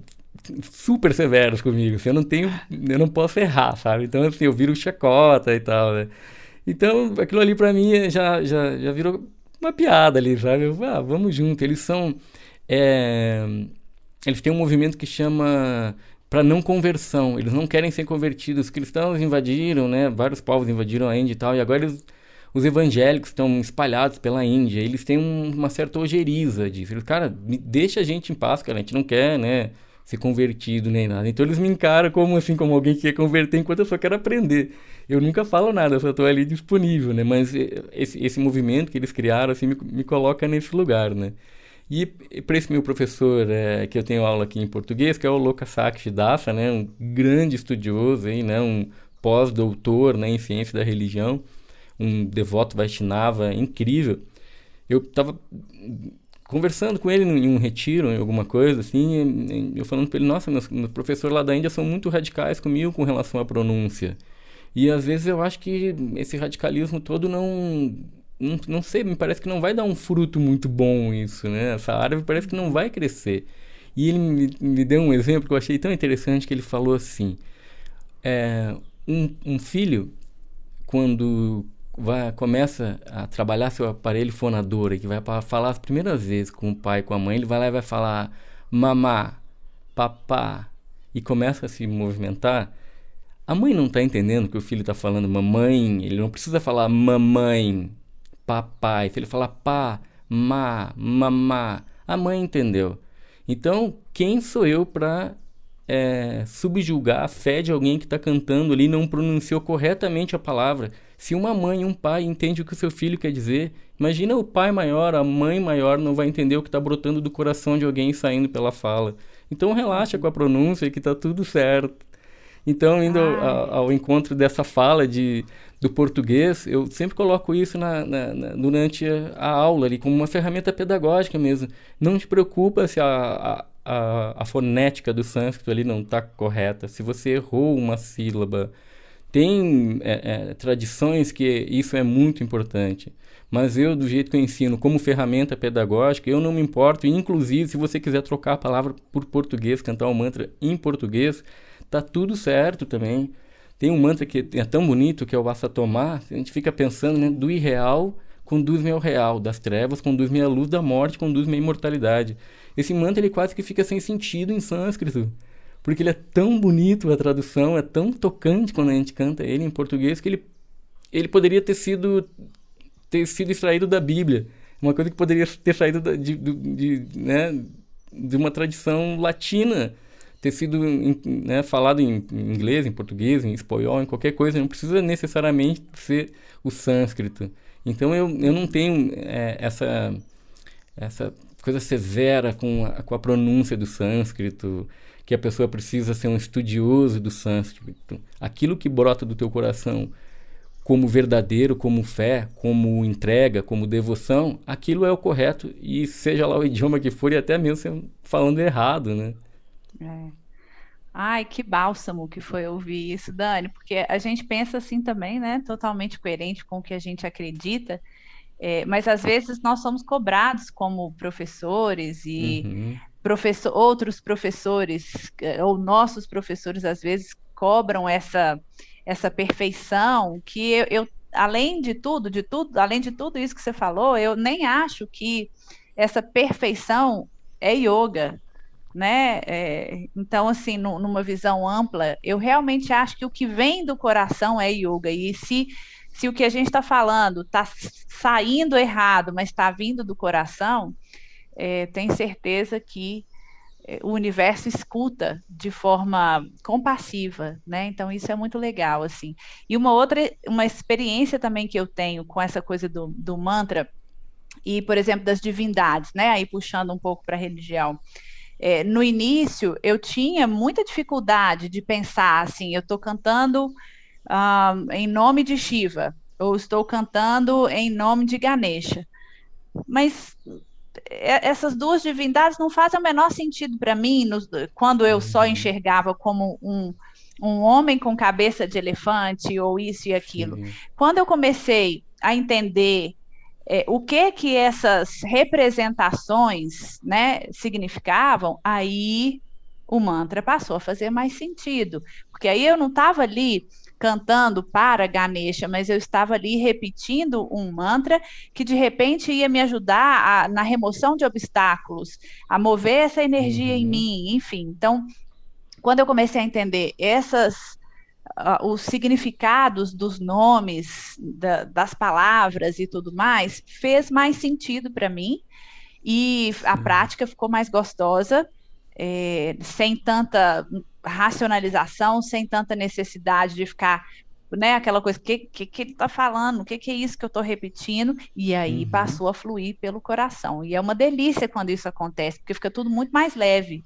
super severos comigo. Assim, eu não tenho, eu não posso errar, sabe? Então assim, eu viro chacota e tal, né? Então aquilo ali para mim já, já, já virou uma piada ali, sabe? Eu, ah, vamos junto. Eles são, é, eles têm um movimento que chama para não conversão. Eles não querem ser convertidos. Os cristãos invadiram, né? Vários povos invadiram a Índia e tal, e agora eles os evangélicos estão espalhados pela Índia, eles têm um, uma certa ojeriza disso. Eles, cara, deixa a gente em paz, cara, a gente não quer, né, ser convertido nem nada. Então eles me encaram como assim, como alguém que quer converter enquanto eu só quero aprender. Eu nunca falo nada, eu só estou ali disponível, né? Mas esse, esse movimento que eles criaram, assim, me, me coloca nesse lugar, né? E para esse meu professor, é, que eu tenho aula aqui em português, que é o Loka Sakshi Dasa, né? Um grande estudioso aí, né? Um pós-doutor né, em ciência da religião um devoto Vaishnava incrível. Eu estava conversando com ele em um retiro, em alguma coisa assim, eu falando para ele, nossa, meus, meus professores lá da Índia são muito radicais comigo com relação à pronúncia. E às vezes eu acho que esse radicalismo todo não, não, não sei, me parece que não vai dar um fruto muito bom isso, né? Essa árvore parece que não vai crescer. E ele me, me deu um exemplo que eu achei tão interessante que ele falou assim, é, um, um filho, quando vai, começa a trabalhar seu aparelho fonador, que vai falar as primeiras vezes com o pai, com a mãe, ele vai lá e vai falar mamá, papá, e começa a se movimentar. A mãe não está entendendo que o filho está falando mamãe, ele não precisa falar mamãe, papai. Ele falar pá, má, mamá, a mãe entendeu. Então, quem sou eu para é, subjugar a fé de alguém que está cantando ali não pronunciou corretamente a palavra? Se uma mãe e um pai entendem o que o seu filho quer dizer, imagina o pai maior, a mãe maior não vai entender o que está brotando do coração de alguém saindo pela fala. Então relaxa com a pronúncia que está tudo certo. Então, indo ao, ao, encontro dessa fala de, do português, eu sempre coloco isso na, na, na, durante a, aula ali, como uma ferramenta pedagógica mesmo. Não te preocupa se a, a, a fonética do sânscrito ali não está correta, se você errou uma sílaba, tem é, é, tradições que isso é muito importante. Mas eu, do jeito que eu ensino, como ferramenta pedagógica, eu não me importo. Inclusive, se você quiser trocar a palavra por português, cantar um mantra em português, tá tudo certo também. Tem um mantra que é tão bonito, que é o Basta Tomar. A gente fica pensando, né? Do irreal, conduz-me ao real. Das trevas, conduz-me à luz da morte, conduz-me à imortalidade. Esse mantra, ele quase que fica sem sentido em sânscrito porque ele é tão bonito a tradução, é tão tocante quando a gente canta ele em português que ele, ele poderia ter sido ter sido extraído da Bíblia, uma coisa que poderia ter saído da, de, de, de, né, de uma tradição latina, ter sido né, falado em, inglês, em português, em espanhol, em qualquer coisa, não precisa necessariamente ser o sânscrito. Então eu, eu não tenho é, essa essa coisa severa com a, com a pronúncia do sânscrito que a pessoa precisa ser um estudioso do sânscrito. Aquilo que brota do teu coração como verdadeiro, como fé, como entrega, como devoção, aquilo é o correto e seja lá o idioma que for e até mesmo falando errado, né? É. Ai, que bálsamo que foi ouvir isso, Dani, porque a gente pensa assim também, né? Totalmente coerente com o que a gente acredita, é, mas às vezes nós somos cobrados como professores e uhum professor, outros professores eh, ou nossos professores às vezes cobram essa essa perfeição que eu, eu, além de tudo, de tudo, além de tudo isso que você falou, eu nem acho que essa perfeição é yoga, né? É, então, assim, no, numa visão ampla, eu realmente acho que o que vem do coração é yoga. E se, se o que a gente está falando está saindo errado, mas está vindo do coração, é, tem certeza que é, o universo escuta de forma compassiva, né? Então isso é muito legal, assim. E uma outra, uma experiência também que eu tenho com essa coisa do, do mantra e, por exemplo, das divindades, né? Aí puxando um pouco para a religião. É, no início eu tinha muita dificuldade de pensar assim, eu estou cantando em nome de Shiva, ou estou cantando em nome de Ganesha. Mas é, essas duas divindades não fazem o menor sentido para mim, nos, quando eu só uhum. enxergava como um, um homem com cabeça de elefante, ou isso e aquilo. Sim. Quando eu comecei a entender é, o que que essas representações né, significavam, aí o mantra passou a fazer mais sentido. Porque aí eu não estava ali cantando para Ganesha, mas eu estava ali repetindo um mantra que de repente ia me ajudar a, na remoção de obstáculos, a mover essa energia uhum. em mim, enfim. Então, quando eu comecei a entender essas uh, os significados dos nomes, da, das palavras e tudo mais, fez mais sentido para mim e a prática ficou mais gostosa, é, sem tanta racionalização, sem tanta necessidade de ficar né, aquela coisa, o que, que, que ele está falando, o que, que é isso que eu estou repetindo, e aí uhum. passou a fluir pelo coração. E é uma delícia quando isso acontece, porque fica tudo muito mais leve,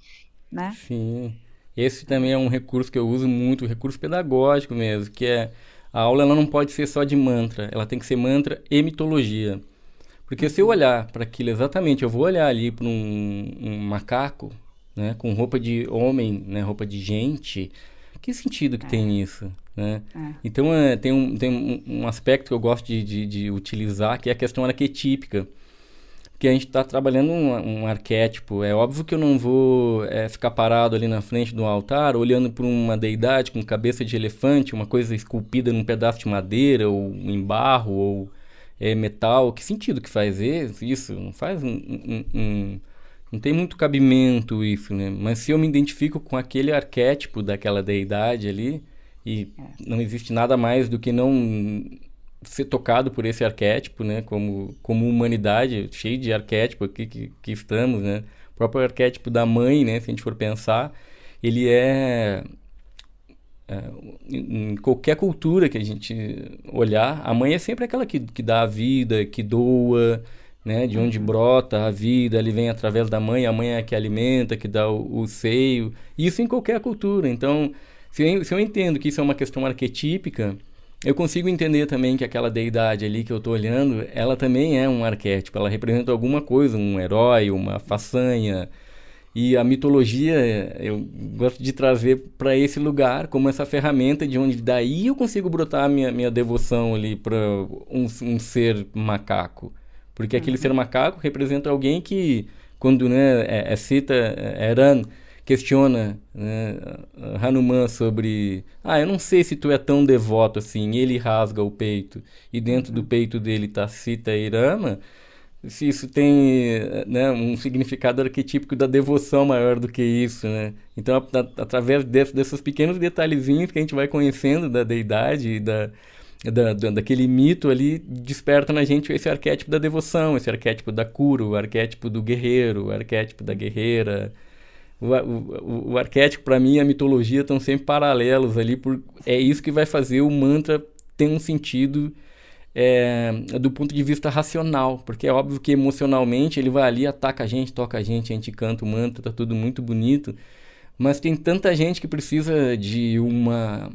né? Sim. Esse também é um recurso que eu uso muito, um recurso pedagógico mesmo, que é a aula ela não pode ser só de mantra, ela tem que ser mantra e mitologia. Porque se eu olhar para aquilo exatamente, eu vou olhar ali para um, um, macaco, né, com roupa de homem, né, roupa de gente, que sentido que é. tem isso? Né? É. Então é, tem, um, tem um, um, aspecto que eu gosto de, de, de, utilizar, que é a questão arquetípica que a gente está trabalhando um, um, arquétipo. É óbvio que eu não vou é, ficar parado ali na frente do altar, olhando para uma deidade com cabeça de elefante, uma coisa esculpida num pedaço de madeira, ou em barro, ou é, metal. Que sentido que faz isso? Não faz um, um, um, não tem muito cabimento isso, né? Mas se eu me identifico com aquele arquétipo daquela deidade ali, e é. não existe nada mais do que não ser tocado por esse arquétipo, né? Como, como humanidade, cheio de arquétipo aqui que, que estamos, né? O próprio arquétipo da mãe, né? Se a gente for pensar, ele é, é em qualquer cultura que a gente olhar, a mãe é sempre aquela que, que dá a vida, que doa, né? De onde uhum. brota a vida, ele vem através da mãe, a mãe é a que alimenta, que dá o, o seio. Isso em qualquer cultura. Então, se eu, se eu entendo que isso é uma questão arquetípica, eu consigo entender também que aquela deidade ali que eu estou olhando, ela também é um arquétipo, ela representa alguma coisa, um herói, uma façanha. E a mitologia eu gosto de trazer para esse lugar como essa ferramenta de onde daí eu consigo brotar minha, minha devoção ali para um, um, ser macaco. Porque aquele uhum. ser macaco representa alguém que, quando né, é, é cita é, Eran, questiona né, Hanuman sobre ah eu não sei se tu é tão devoto assim. Ele rasga o peito e dentro do peito dele está Sita Irama se isso tem né, um significado arquetípico da devoção maior do que isso né? Então a, a, através desse, desses pequenos detalhezinhos que a gente vai conhecendo da deidade e da, da, da, daquele mito ali desperta na gente esse arquétipo da devoção, esse arquétipo da cura, o arquétipo do guerreiro, o arquétipo da guerreira, o, o, o arquétipo, para mim, e a mitologia estão sempre paralelos ali. Por, é isso que vai fazer o mantra ter um sentido é, do ponto de vista racional. Porque é óbvio que emocionalmente ele vai ali, ataca a gente, toca a gente, a gente canta o mantra, tá tudo muito bonito. Mas tem tanta gente que precisa de uma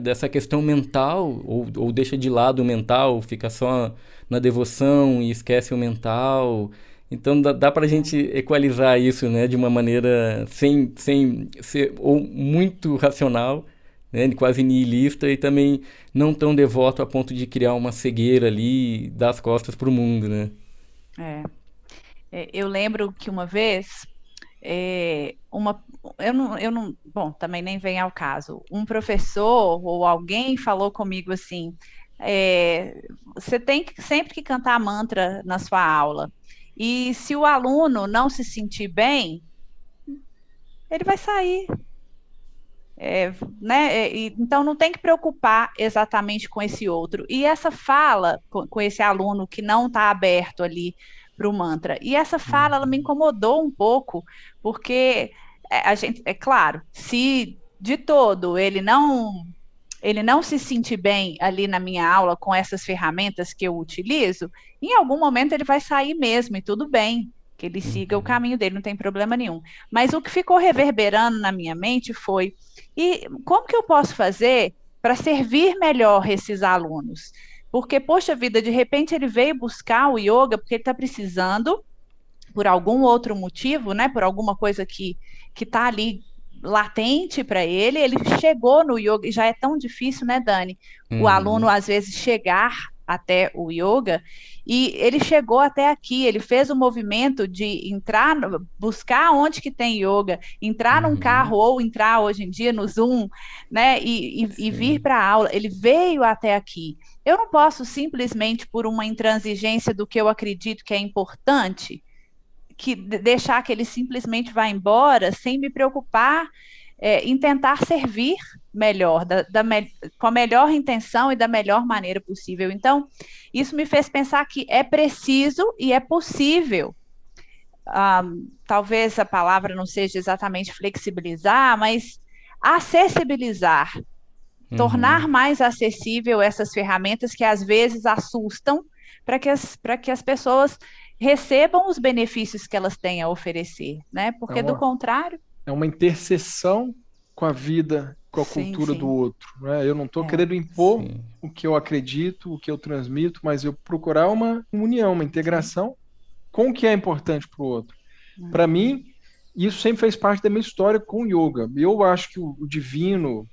dessa questão mental ou, ou deixa de lado o mental, fica só na devoção e esquece o mental então dá, dá para a gente equalizar isso, né, de uma maneira sem, sem ser ou muito racional, né, quase nihilista e também não tão devoto a ponto de criar uma cegueira ali e dar as costas para o mundo, né? É. é. Eu lembro que uma vez é, uma, eu não, eu não, bom, também nem vem ao caso. Um professor ou alguém falou comigo assim: é, você tem que sempre que cantar mantra na sua aula. E se o aluno não se sentir bem, ele vai sair. É, né? É, então não tem que preocupar exatamente com esse outro. E essa fala com, esse aluno que não está aberto ali para o mantra. E essa fala ela me uhum. incomodou um pouco, porque é, a gente, é claro, se de todo ele não ele não se sentir bem ali na minha aula com essas ferramentas que eu utilizo, em algum momento ele vai sair mesmo e tudo bem, que ele siga o uhum. caminho dele, não tem problema nenhum. Mas o que ficou reverberando na minha mente foi: e como que eu posso fazer para servir melhor esses alunos? Porque, poxa vida, de repente ele veio buscar o yoga porque ele está precisando, por algum outro motivo, né? Por alguma coisa que que está ali latente para ele, ele chegou no yoga, e já é tão difícil, né, Dani? Uhum. O aluno, às vezes, chegar até o yoga, e ele chegou até aqui, ele fez o movimento de entrar, buscar onde que tem yoga, entrar uhum. num carro ou entrar hoje em dia no Zoom, né, e, e, e vir para a aula. Ele veio até aqui. Eu não posso simplesmente por uma intransigência do que eu acredito que é importante, que deixar que ele simplesmente vá embora sem me preocupar é, em tentar servir melhor, da, da me, com a melhor intenção e da melhor maneira possível. Então, isso me fez pensar que é preciso e é possível. Um, talvez a palavra não seja exatamente flexibilizar, mas acessibilizar, uhum. tornar mais acessível essas ferramentas que às vezes assustam para que, as, que as pessoas recebam os benefícios que elas têm a oferecer, né? Porque é uma, do contrário. É uma interseção com a vida, com a sim, cultura sim. do outro. Né? Eu não estou é, querendo impor sim. o que eu acredito, o que eu transmito, mas eu procurar uma união, uma integração com o que é importante para o outro. Hum. Para mim, isso sempre fez parte da minha história com o yoga. Eu acho que o, o divino,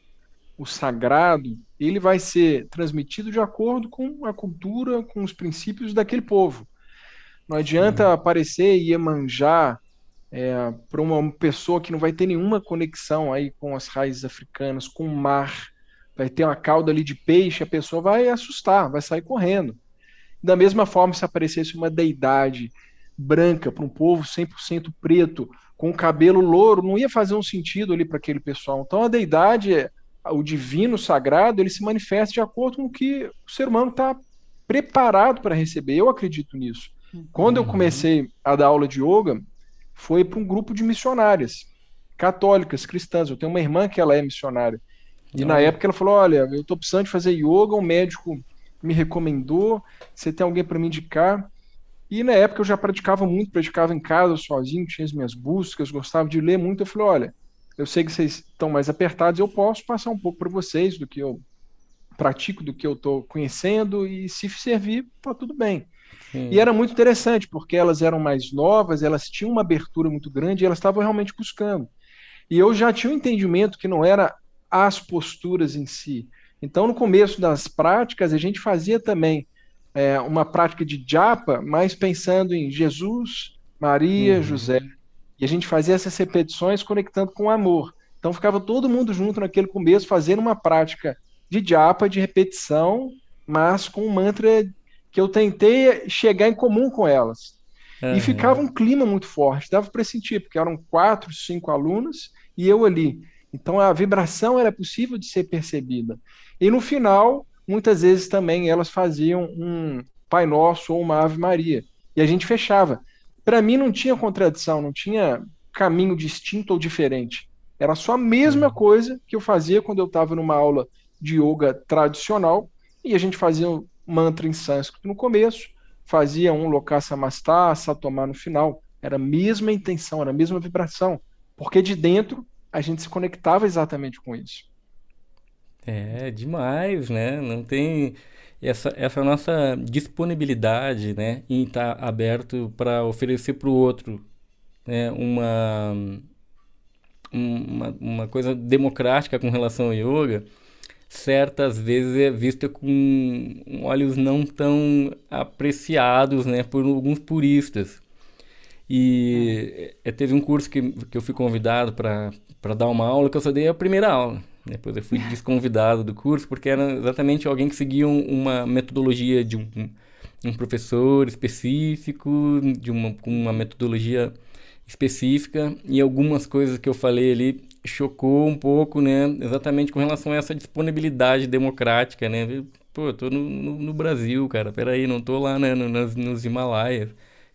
o sagrado, ele vai ser transmitido de acordo com a cultura, com os princípios daquele povo. Não adianta aparecer e manjar é, para uma pessoa que não vai ter nenhuma conexão aí com as raízes africanas, com o mar, vai ter uma cauda ali de peixe, a pessoa vai assustar, vai sair correndo. Da mesma forma, se aparecesse uma deidade branca para um povo 100% preto, com cabelo louro, não ia fazer um sentido ali para aquele pessoal. Então, a deidade, o divino, sagrado, ele se manifesta de acordo com o que o ser humano está preparado para receber. Eu acredito nisso. Quando eu uhum. comecei a dar aula de yoga, foi para um grupo de missionárias católicas, cristãs. Eu tenho uma irmã que ela é missionária. E na época ela falou: Olha, eu estou precisando de fazer yoga, um médico me recomendou, você tem alguém para me indicar? E na época eu já praticava muito, praticava em casa sozinho, tinha as minhas buscas, gostava de ler muito. Eu falei: Olha, eu sei que vocês estão mais apertados, eu posso passar um pouco para vocês do que eu pratico, do que eu estou conhecendo, e se servir, tá tudo bem. Sim. E era muito interessante, porque elas eram mais novas, elas tinham uma abertura muito grande e elas estavam realmente buscando. E eu já tinha um entendimento que não era as posturas em si. Então, no começo das práticas, a gente fazia também é, uma prática de japa, mas pensando em Jesus, Maria, uhum. José. E a gente fazia essas repetições conectando com o amor. Então, ficava todo mundo junto naquele começo, fazendo uma prática de japa, de repetição, mas com um mantra que eu tentei chegar em comum com elas. Uhum. E ficava um clima muito forte, dava para sentir, porque eram quatro, cinco alunos e eu ali. Então a vibração era possível de ser percebida. E no final, muitas vezes também elas faziam um Pai Nosso ou uma Ave Maria. E a gente fechava. Para mim não tinha contradição, não tinha caminho distinto ou diferente. Era só a mesma coisa que eu fazia quando eu estava numa aula de yoga tradicional e a gente fazia mantra em sânscrito no começo, fazia um Lokasamastha, Satomá no final. Era a mesma intenção, era a mesma vibração. Porque de dentro a gente se conectava exatamente com isso. É, demais, né? Não tem essa, essa nossa disponibilidade, né, em estar aberto para oferecer para o outro, né, uma, uma, uma coisa democrática com relação ao yoga, certas vezes é vista com olhos não tão apreciados né, por alguns puristas. E é, teve um curso que, que eu fui convidado para dar uma aula que eu só dei a primeira aula. Depois eu fui desconvidado do curso porque era exatamente alguém que seguia uma metodologia de um, um professor específico, de uma, com uma metodologia específica e algumas coisas que eu falei ali chocou um pouco, né? Exatamente com relação a essa disponibilidade democrática, né? Pô, eu tô no, no, no Brasil, cara. Peraí, não tô lá, né? No, nos, nos Himalaias.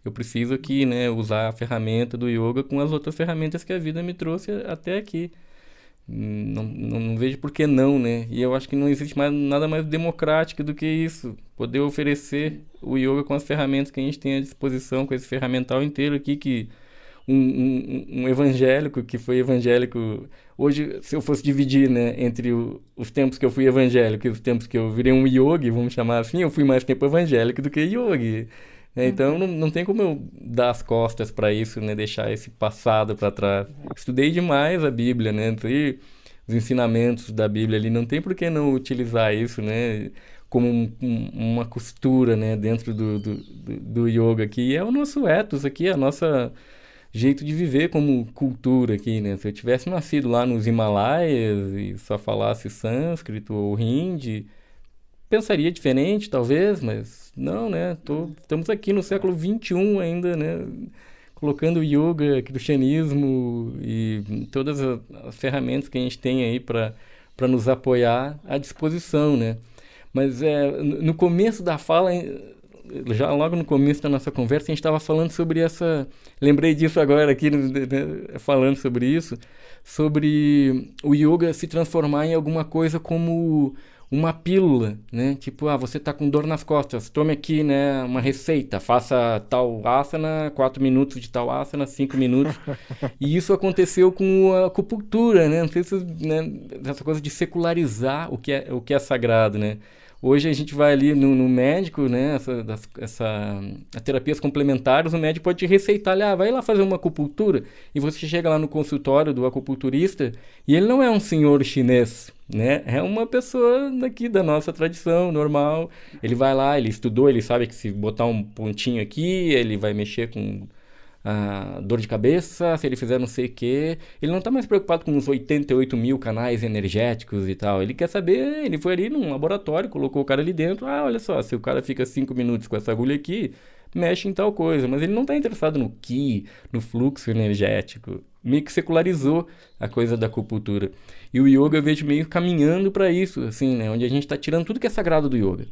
Eu preciso aqui, né? Usar a ferramenta do yoga com as outras ferramentas que a vida me trouxe até aqui. Não, não, não, vejo por que não, né? E eu acho que não existe mais, nada mais democrático do que isso. Poder oferecer o yoga com as ferramentas que a gente tem à disposição, com esse ferramental inteiro aqui que um, um, um, evangélico que foi evangélico. Hoje, se eu fosse dividir né, entre o, os tempos que eu fui evangélico e os tempos que eu virei um yogi, vamos chamar assim, eu fui mais tempo evangélico do que yogi. Né? Então, não, não tem como eu dar as costas para isso, né? deixar esse passado para trás. Estudei demais a Bíblia, né? E os ensinamentos da Bíblia ali, não tem por que não utilizar isso, né? como um, um, uma costura né, dentro do, do, do, do yoga aqui. E é o nosso ethos aqui, a nossa jeito de viver como cultura aqui, né? Se eu tivesse nascido lá nos Himalaias e só falasse sânscrito ou hindi, pensaria diferente, talvez, mas não, né? Tô, estamos aqui no século XXI ainda, né? Colocando yoga, cristianismo e todas as, as ferramentas que a gente tem aí para para nos apoiar à disposição, né? Mas é, no começo da fala, já logo no começo da nossa conversa, a gente estava falando sobre essa. Lembrei disso agora aqui, né, falando sobre isso, sobre o yoga se transformar em alguma coisa como uma pílula, né? Tipo, ah, você está com dor nas costas, tome aqui, né, uma receita, faça tal asana, quatro minutos de tal asana, cinco minutos. e isso aconteceu com a acupuntura, né? Não sei se, né, essa coisa de secularizar o que é, o que é sagrado, né? Hoje a gente vai ali no, no médico, né? Essa, das, essa terapias complementares, o médico pode te receitar, ah, vai lá fazer uma acupuntura. E você chega lá no consultório do acupunturista e ele não é um senhor chinês, né? É uma pessoa daqui da nossa tradição, normal. Ele vai lá, ele estudou, ele sabe que se botar um pontinho aqui, ele vai mexer com ah, dor de cabeça, se ele fizer não sei o quê. Ele não está mais preocupado com os 88 mil canais energéticos e tal. Ele quer saber, ele foi ali num laboratório, colocou o cara ali dentro. Ah, olha só, se o cara fica 5 minutos com essa agulha aqui, mexe em tal coisa. Mas ele não está interessado no ki, no fluxo energético. Meio que secularizou a coisa da acupuntura. E o yoga eu vejo meio caminhando para isso, assim, né? Onde a gente está tirando tudo que é sagrado do yoga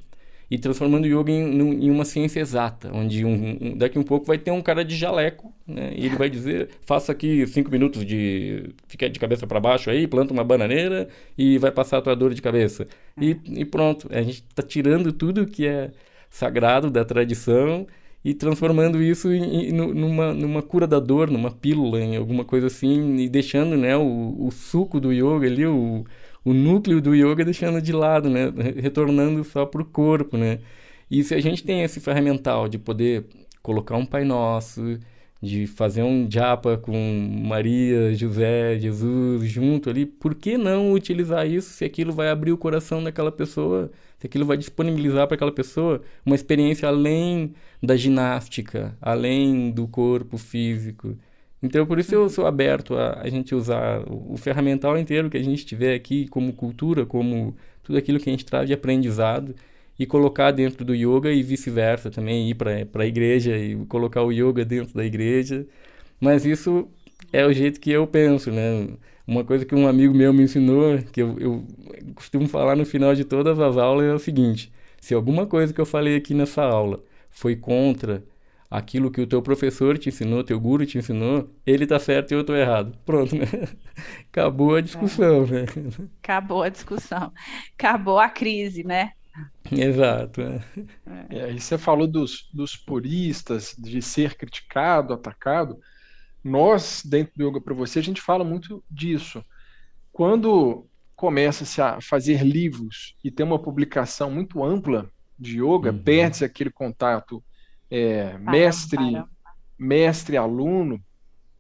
e transformando o yoga em, em uma ciência exata, onde um, um, daqui um pouco vai ter um cara de jaleco, né? E ele vai dizer, faça aqui cinco minutos de fica de cabeça para baixo aí, planta uma bananeira e vai passar a tua dor de cabeça. E, e pronto, a gente está tirando tudo que é sagrado da tradição e transformando isso em, em, numa, numa cura da dor, numa pílula, em alguma coisa assim, e deixando né, o, o suco do yoga ali, o, o núcleo do yoga deixando de lado, né? Retornando só para o corpo, né? E se a gente tem esse ferramental de poder colocar um Pai Nosso, de fazer um japa com Maria, José, Jesus junto ali, por que não utilizar isso se aquilo vai abrir o coração daquela pessoa, se aquilo vai disponibilizar para aquela pessoa uma experiência além da ginástica, além do corpo físico? Então, por isso eu sou aberto a, a gente usar o, o, ferramental inteiro que a gente tiver aqui, como cultura, como tudo aquilo que a gente traz de aprendizado, e colocar dentro do yoga e vice-versa também, ir para a igreja e colocar o yoga dentro da igreja. Mas isso é o jeito que eu penso, né? Uma coisa que um amigo meu me ensinou, que eu, eu costumo falar no final de todas as aulas, é o seguinte: se alguma coisa que eu falei aqui nessa aula foi contra aquilo que o teu professor te ensinou, teu guru te ensinou, ele tá certo e eu tô errado. Pronto, né? Acabou a discussão, é. né? Acabou a discussão. Acabou a crise, né? Exato. É. É, e você falou dos, dos puristas, de ser criticado, atacado. Nós, dentro do Yoga para Você, a gente fala muito disso. Quando começa-se a fazer livros e tem uma publicação muito ampla de yoga, uhum. perde-se aquele contato é, mestre, mestre aluno,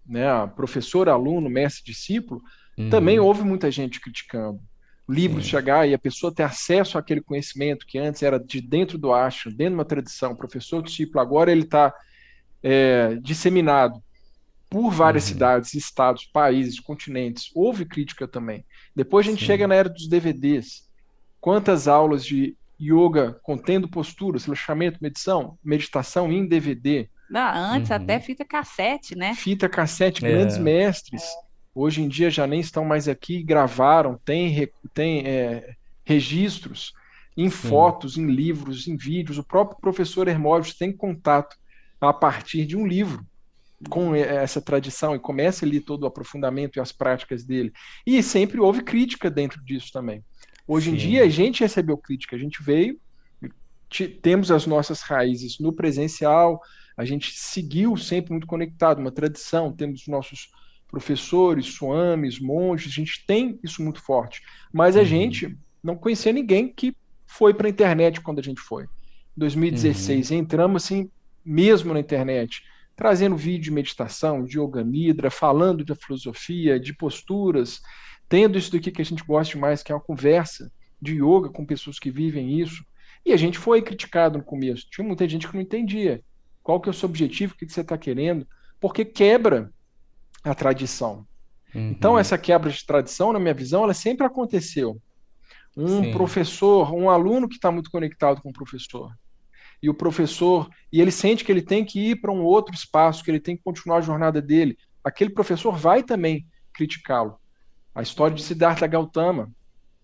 né, professor aluno, mestre discípulo, uhum. também houve muita gente criticando. Livros Sim. chegar e a pessoa ter acesso àquele conhecimento que antes era de dentro do ashram, dentro de uma tradição, professor discípulo, agora ele está é, disseminado por várias uhum. cidades, estados, países, continentes. Houve crítica também. Depois a gente Sim. chega na era dos DVDs. Quantas aulas de yoga contendo posturas, relaxamento, medição, meditação em DVD. Não, antes uhum. até fita cassete, né? Fita cassete, é. grandes mestres. É. Hoje em dia já nem estão mais aqui, gravaram, tem, tem é, registros em Sim. fotos, em livros, em vídeos. O próprio professor Hermógenes tem contato a partir de um livro com essa tradição e começa ali todo o aprofundamento e as práticas dele. E sempre houve crítica dentro disso também. Hoje Sim. em dia, a gente recebeu crítica, a gente veio, temos as nossas raízes no presencial, a gente seguiu sempre muito conectado, uma tradição, temos nossos professores, suames, monges, a gente tem isso muito forte. Mas a uhum. gente não conhecia ninguém que foi para a internet quando a gente foi. Em 2016, uhum. entramos assim, mesmo na internet, trazendo vídeo de meditação, de yoga nidra, falando de filosofia, de posturas, tendo isso daqui que a gente gosta mais, que é uma conversa de yoga com pessoas que vivem isso. E a gente foi criticado no começo. Tinha muita gente que não entendia. Qual que é o seu objetivo, o que, você está querendo, porque quebra a tradição. Uhum. Então, essa quebra de tradição, na minha visão, ela sempre aconteceu. Um Sim. professor, um aluno que está muito conectado com o professor, e o professor, e ele sente que ele tem que ir para um outro espaço, que ele tem que continuar a jornada dele, aquele professor vai também criticá-lo. A história de Siddhartha Gautama,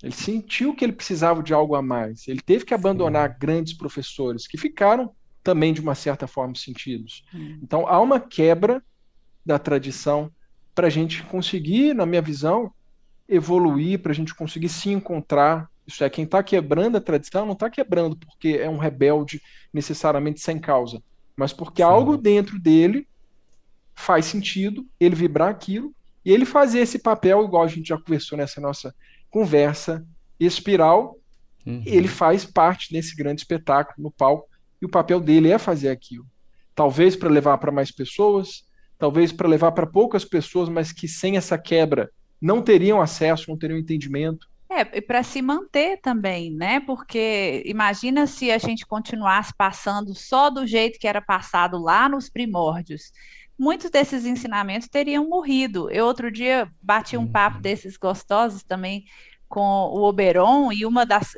Ele sentiu que ele precisava de algo a mais. Ele teve que abandonar Sim. grandes professores que ficaram também de uma certa forma sentidos. Hum. Então há uma quebra da tradição para a gente conseguir, na minha visão, evoluir, para a gente conseguir se encontrar. Isso é, quem está quebrando a tradição não está quebrando porque é um rebelde necessariamente sem causa, mas porque Sim. algo dentro dele faz sentido ele vibrar aquilo e ele fazer esse papel, igual a gente já conversou nessa nossa conversa espiral, uhum. ele faz parte desse grande espetáculo no palco e o papel dele é fazer aquilo. Talvez para levar para mais pessoas, talvez para levar para poucas pessoas, mas que sem essa quebra não teriam acesso, não teriam entendimento. É, e para se manter também, né? Porque imagina se a gente continuasse passando só do jeito que era passado lá nos primórdios. Muitos desses ensinamentos teriam morrido. Eu outro dia bati um papo uhum. desses gostosos também com o Oberon e uma das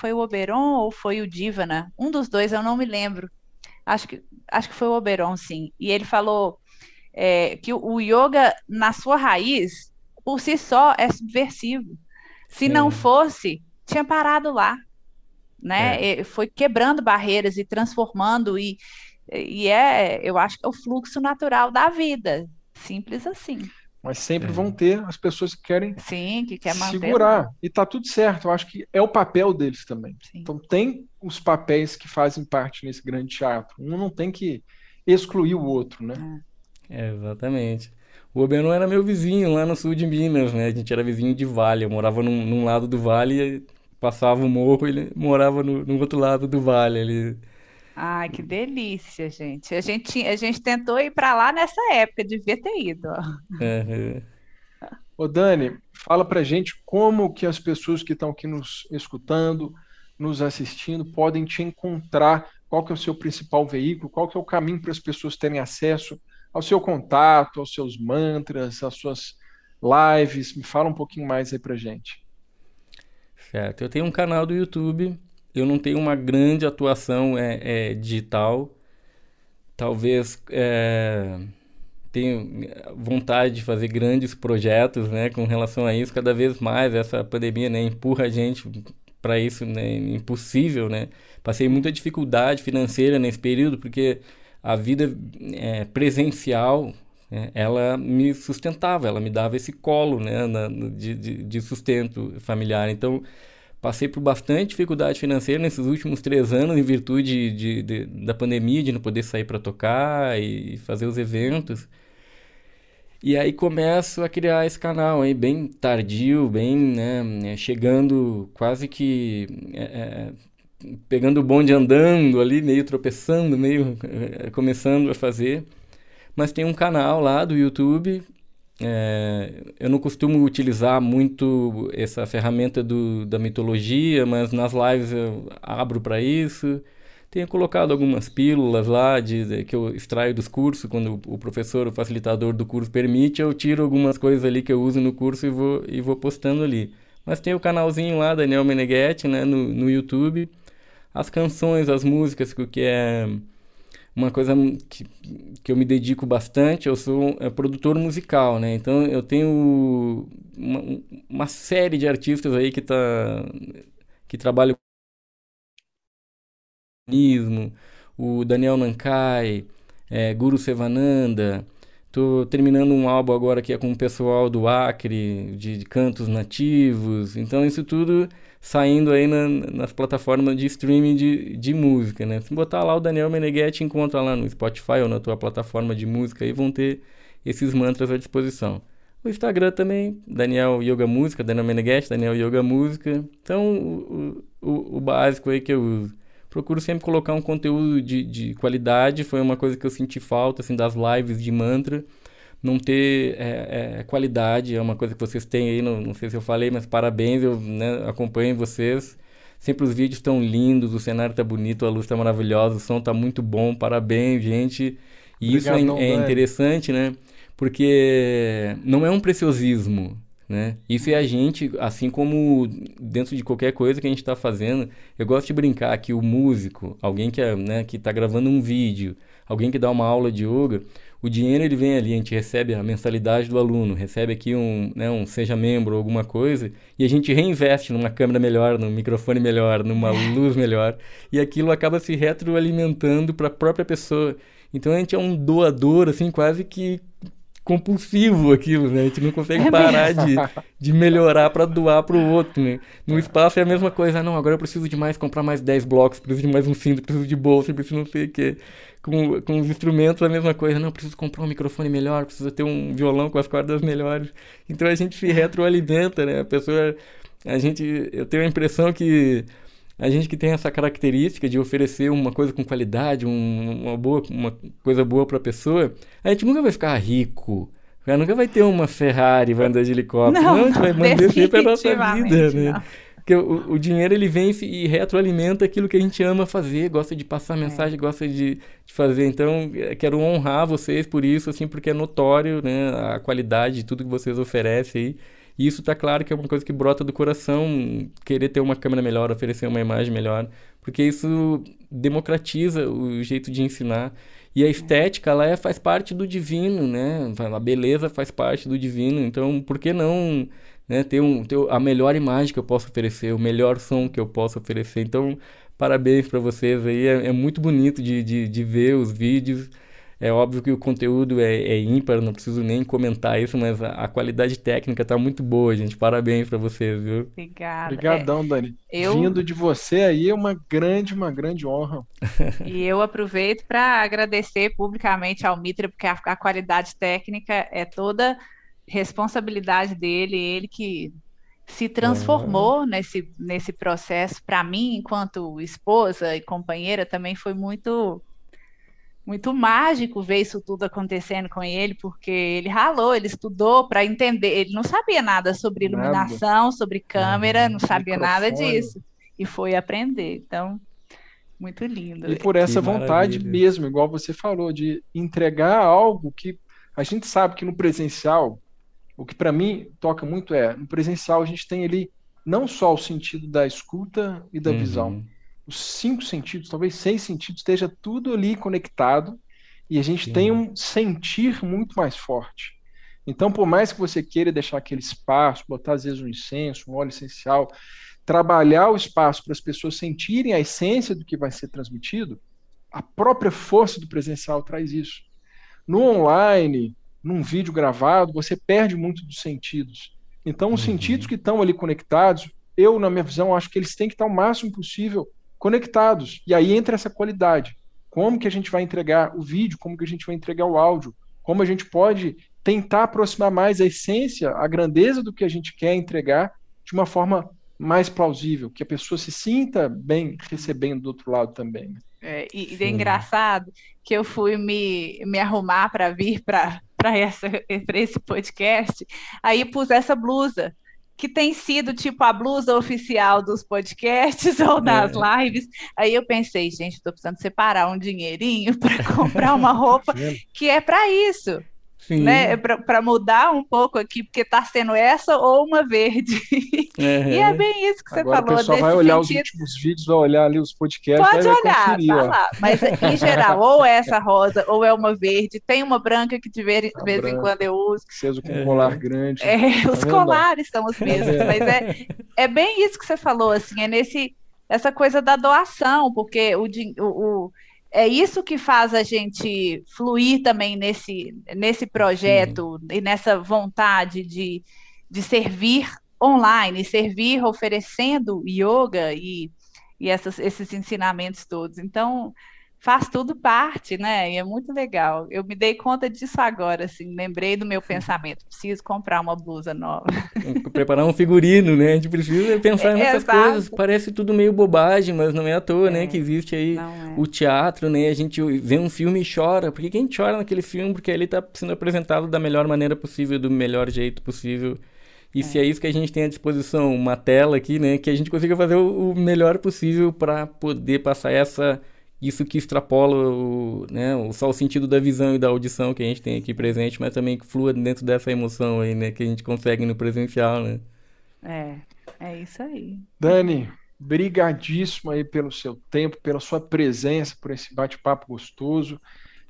foi o Oberon ou foi o Divana? Um dos dois, eu não me lembro. Acho que acho que foi o Oberon, sim. E ele falou é, que o yoga, na sua raiz, por si só, é subversivo. Se Sim. não fosse, tinha parado lá. Né? É. Foi quebrando barreiras e transformando, e, e é, eu acho que é o fluxo natural da vida. Simples assim. Mas sempre é. vão ter as pessoas que querem Sim, que quer segurar. Manter, e tá tudo certo. Eu acho que é o papel deles também. Sim. Então tem os papéis que fazem parte nesse grande teatro. Um não tem que excluir o outro, né? É. É, exatamente. O Obenon era meu vizinho lá no sul de Minas, né? A gente era vizinho de vale. Eu morava num, num lado do vale, passava o morro, ele morava no, no outro lado do vale. Ele... Ai, que delícia, gente. A gente, a gente tentou ir para lá nessa época, devia ter ido. Ó. Uhum. Ô Dani, fala pra gente como que as pessoas que estão aqui nos escutando, nos assistindo, podem te encontrar, qual que é o seu principal veículo, qual que é o caminho para as pessoas terem acesso ao seu contato, aos seus mantras, às suas lives. Me fala um pouquinho mais aí pra gente. Certo. Eu tenho um canal do YouTube. Eu não tenho uma grande atuação é, é digital. Talvez é, tenho vontade de fazer grandes projetos, né, com relação a isso. Cada vez mais essa pandemia, né, empurra a gente para isso, né, impossível, né. Passei muita dificuldade financeira nesse período porque a vida é, presencial é, ela me sustentava, ela me dava esse colo né, na, de, de, sustento familiar. Então, passei por bastante dificuldade financeira nesses últimos três anos, em virtude de, de da pandemia, de não poder sair para tocar e fazer os eventos. E aí começo a criar esse canal aí, bem tardio, bem, né, chegando quase que é, é pegando o bonde andando ali, meio tropeçando, meio é, começando a fazer. Mas tem um canal lá do YouTube. É, eu não costumo utilizar muito essa ferramenta do, da mitologia, mas nas lives eu abro para isso. Tenho colocado algumas pílulas lá de, de, que eu extraio dos cursos, quando o professor, o facilitador do curso permite, eu tiro algumas coisas ali que eu uso no curso e vou, e vou postando ali. Mas tem o canalzinho lá, Daniel Meneghetti, né, no, no YouTube as canções, as músicas, que é uma coisa que, que eu me dedico bastante. Eu sou é, produtor musical, né? Então eu tenho uma, uma série de artistas aí que, tá, que trabalham o Daniel Nankai, é, Guru Sevananda. Tô terminando um álbum agora que é com o pessoal do Acre, de, de cantos nativos. Então isso tudo saindo aí na, nas plataformas de streaming de, de música, né? Se botar lá o Daniel Meneghetti, encontra lá no Spotify ou na tua plataforma de música aí vão ter esses mantras à disposição. O Instagram também, Daniel Yoga Música, Daniel Meneghetti, Daniel Yoga Música. Então, o, o, o básico aí que eu uso. Procuro sempre colocar um conteúdo de, de qualidade, foi uma coisa que eu senti falta, assim, das lives de mantra não ter é, é, qualidade, é uma coisa que vocês têm aí, não, não sei se eu falei, mas parabéns, eu né, acompanho vocês. Sempre os vídeos estão lindos, o cenário está bonito, a luz está maravilhosa, o som está muito bom, parabéns, gente. E Obrigado, isso é, é interessante, né? Porque não é um preciosismo, né? Isso é a gente, assim como dentro de qualquer coisa que a gente está fazendo. Eu gosto de brincar que o músico, alguém que é, né, que está gravando um vídeo, alguém que dá uma aula de yoga, o dinheiro ele vem ali, a gente recebe a mensalidade do aluno, recebe aqui um, né, um seja membro ou alguma coisa, e a gente reinveste numa câmera melhor, num microfone melhor, numa luz melhor, e aquilo acaba se retroalimentando para a própria pessoa. Então a gente é um doador, assim, quase que compulsivo aquilo, né? A gente não consegue é parar de, de melhorar para doar para o outro, né? No espaço é a mesma coisa. Ah, não, agora eu preciso de mais, comprar mais 10 blocos, preciso de mais um cinto, preciso de bolsa, preciso não sei o quê. Com, com os instrumentos é a mesma coisa. Não, preciso comprar um microfone melhor, preciso ter um violão com as cordas melhores. Então a gente se retroalimenta, né? A pessoa... A gente... Eu tenho a impressão que a gente que tem essa característica de oferecer uma coisa com qualidade, um, uma, boa, uma coisa boa para a pessoa, a gente nunca vai ficar rico. Cara, nunca vai ter uma Ferrari, vai andar de helicóptero. Não, não a gente vai manter sempre a nossa vida, né? Porque o, o, dinheiro ele vem e retroalimenta aquilo que a gente ama fazer, gosta de passar é. mensagem, é. gosta de, de fazer. Então, é, quero honrar vocês por isso, assim, porque é notório, né, a qualidade de tudo que vocês oferecem aí. E isso tá claro que é uma coisa que brota do coração, querer ter uma câmera melhor, oferecer uma imagem melhor, porque isso democratiza o jeito de ensinar. E a estética, ela é, faz parte do divino, né? A beleza faz parte do divino. Então, por que não né, ter, um, ter a melhor imagem que eu posso oferecer, o melhor som que eu posso oferecer? Então, parabéns para vocês aí. É, é muito bonito de, de, de ver os vídeos. É óbvio que o conteúdo é, é ímpar, não preciso nem comentar isso, mas a, a qualidade técnica está muito boa, gente. Parabéns para vocês, viu? Obrigada. Obrigadão, é, Dani. Eu... Vindo de você aí é uma grande, uma grande honra. E eu aproveito para agradecer publicamente ao Mitra, porque a, a qualidade técnica é toda responsabilidade dele, ele que se transformou nesse, nesse processo. Para mim, enquanto esposa e companheira, também foi muito muito mágico ver isso tudo acontecendo com ele, porque ele ralou, ele estudou para entender, ele não sabia nada sobre iluminação, nada. sobre câmera, não sabia Microfone. nada disso. E foi aprender. Então, muito lindo. E por essa que vontade maravilha. mesmo, igual você falou, de entregar algo que a gente sabe que no presencial, o que para mim toca muito é, no presencial a gente tem ali não só o sentido da escuta e da uhum. visão, os cinco sentidos, talvez seis sentidos, esteja tudo ali conectado e a gente Sim. tem um sentir muito mais forte. Então, por mais que você queira deixar aquele espaço, botar às vezes um incenso, um óleo essencial, trabalhar o espaço para as pessoas sentirem a essência do que vai ser transmitido, a própria força do presencial traz isso. No online, num vídeo gravado, você perde muito dos sentidos. Então, os uhum. sentidos que estão ali conectados, eu, na minha visão, acho que eles têm que estar o máximo possível conectados. E aí entra essa qualidade. Como que a gente vai entregar o vídeo, como que a gente vai entregar o áudio, como a gente pode tentar aproximar mais a essência, a grandeza do que a gente quer entregar de uma forma mais plausível, que a pessoa se sinta bem recebendo do outro lado também. É, e, e é engraçado que eu fui me, me arrumar para vir para esse podcast, aí pus essa blusa que tem sido tipo a blusa oficial dos podcasts ou das é. lives. Aí eu pensei, gente, estou precisando separar um dinheirinho para comprar uma roupa que é para isso. Sim. né? É para mudar um pouco aqui, porque está sendo essa ou uma verde. Uhum. E é bem isso que você Agora falou. O pessoal vai olhar sentido. os últimos vídeos, vai olhar ali os podcasts. Pode olhar, conferir, tá lá. Mas em geral, ou é essa rosa, ou é uma verde. Tem uma branca que de vez, de vez em quando eu uso. Que seja com um colar grande. É, tá os vendo? colares são os mesmos. É. Mas é, é bem isso que você falou, assim, é nesse essa coisa da doação, porque o, o, o é isso que faz a gente fluir também nesse, nesse projeto Sim. e nessa vontade de, de servir online, servir oferecendo yoga e, e essas, esses ensinamentos todos. Então, faz tudo parte, né? E é muito legal. Eu me dei conta disso agora, assim, lembrei do meu pensamento, preciso comprar uma blusa nova. Preparar um figurino, né? A gente precisa pensar é, nessas exato. coisas. Parece tudo meio bobagem, mas não é à toa, né? é, né? Que existe aí é. o teatro, né? A gente vê um filme e chora. Por que a gente chora naquele filme? Porque ele está sendo apresentado da melhor maneira possível, do melhor jeito possível. E é. se é isso que a gente tem à disposição, uma tela aqui, né? Que a gente consiga fazer o, o melhor possível para poder passar essa isso que extrapola o, né, só o sentido da visão e da audição que a gente tem aqui presente, mas também que flua dentro dessa emoção aí, né, que a gente consegue no presencial, né? É, é isso aí. Dani, brigadíssimo aí pelo seu tempo, pela sua presença, por esse bate-papo gostoso.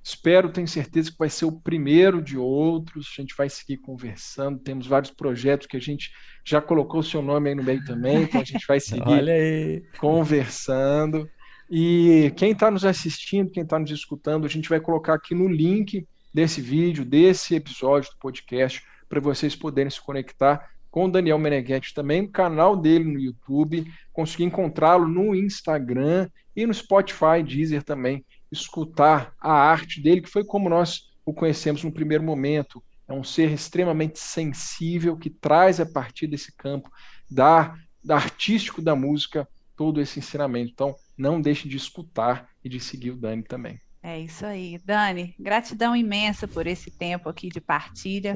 Espero, tenho certeza que vai ser o primeiro de outros. A gente vai seguir conversando. Temos vários projetos que a gente já colocou o seu nome aí no meio também, então a gente vai seguir conversando. E quem está nos assistindo, quem está nos escutando, a gente vai colocar aqui no link desse vídeo, desse episódio do podcast, para vocês poderem se conectar com o Daniel Meneghetti também, no canal dele no YouTube, conseguir encontrá-lo no Instagram e no Spotify, Deezer também, escutar a arte dele, que foi como nós o conhecemos no primeiro momento. É um ser extremamente sensível que traz a partir desse campo da, da artístico da música todo esse ensinamento. Então, não deixe de escutar e de seguir o Dani também. É isso aí. Dani, gratidão imensa por esse tempo aqui de partilha.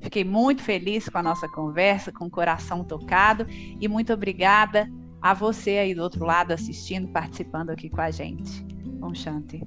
Fiquei muito feliz com a nossa conversa, com o coração tocado e muito obrigada a você aí do outro lado assistindo, participando aqui com a gente. Om Shanti.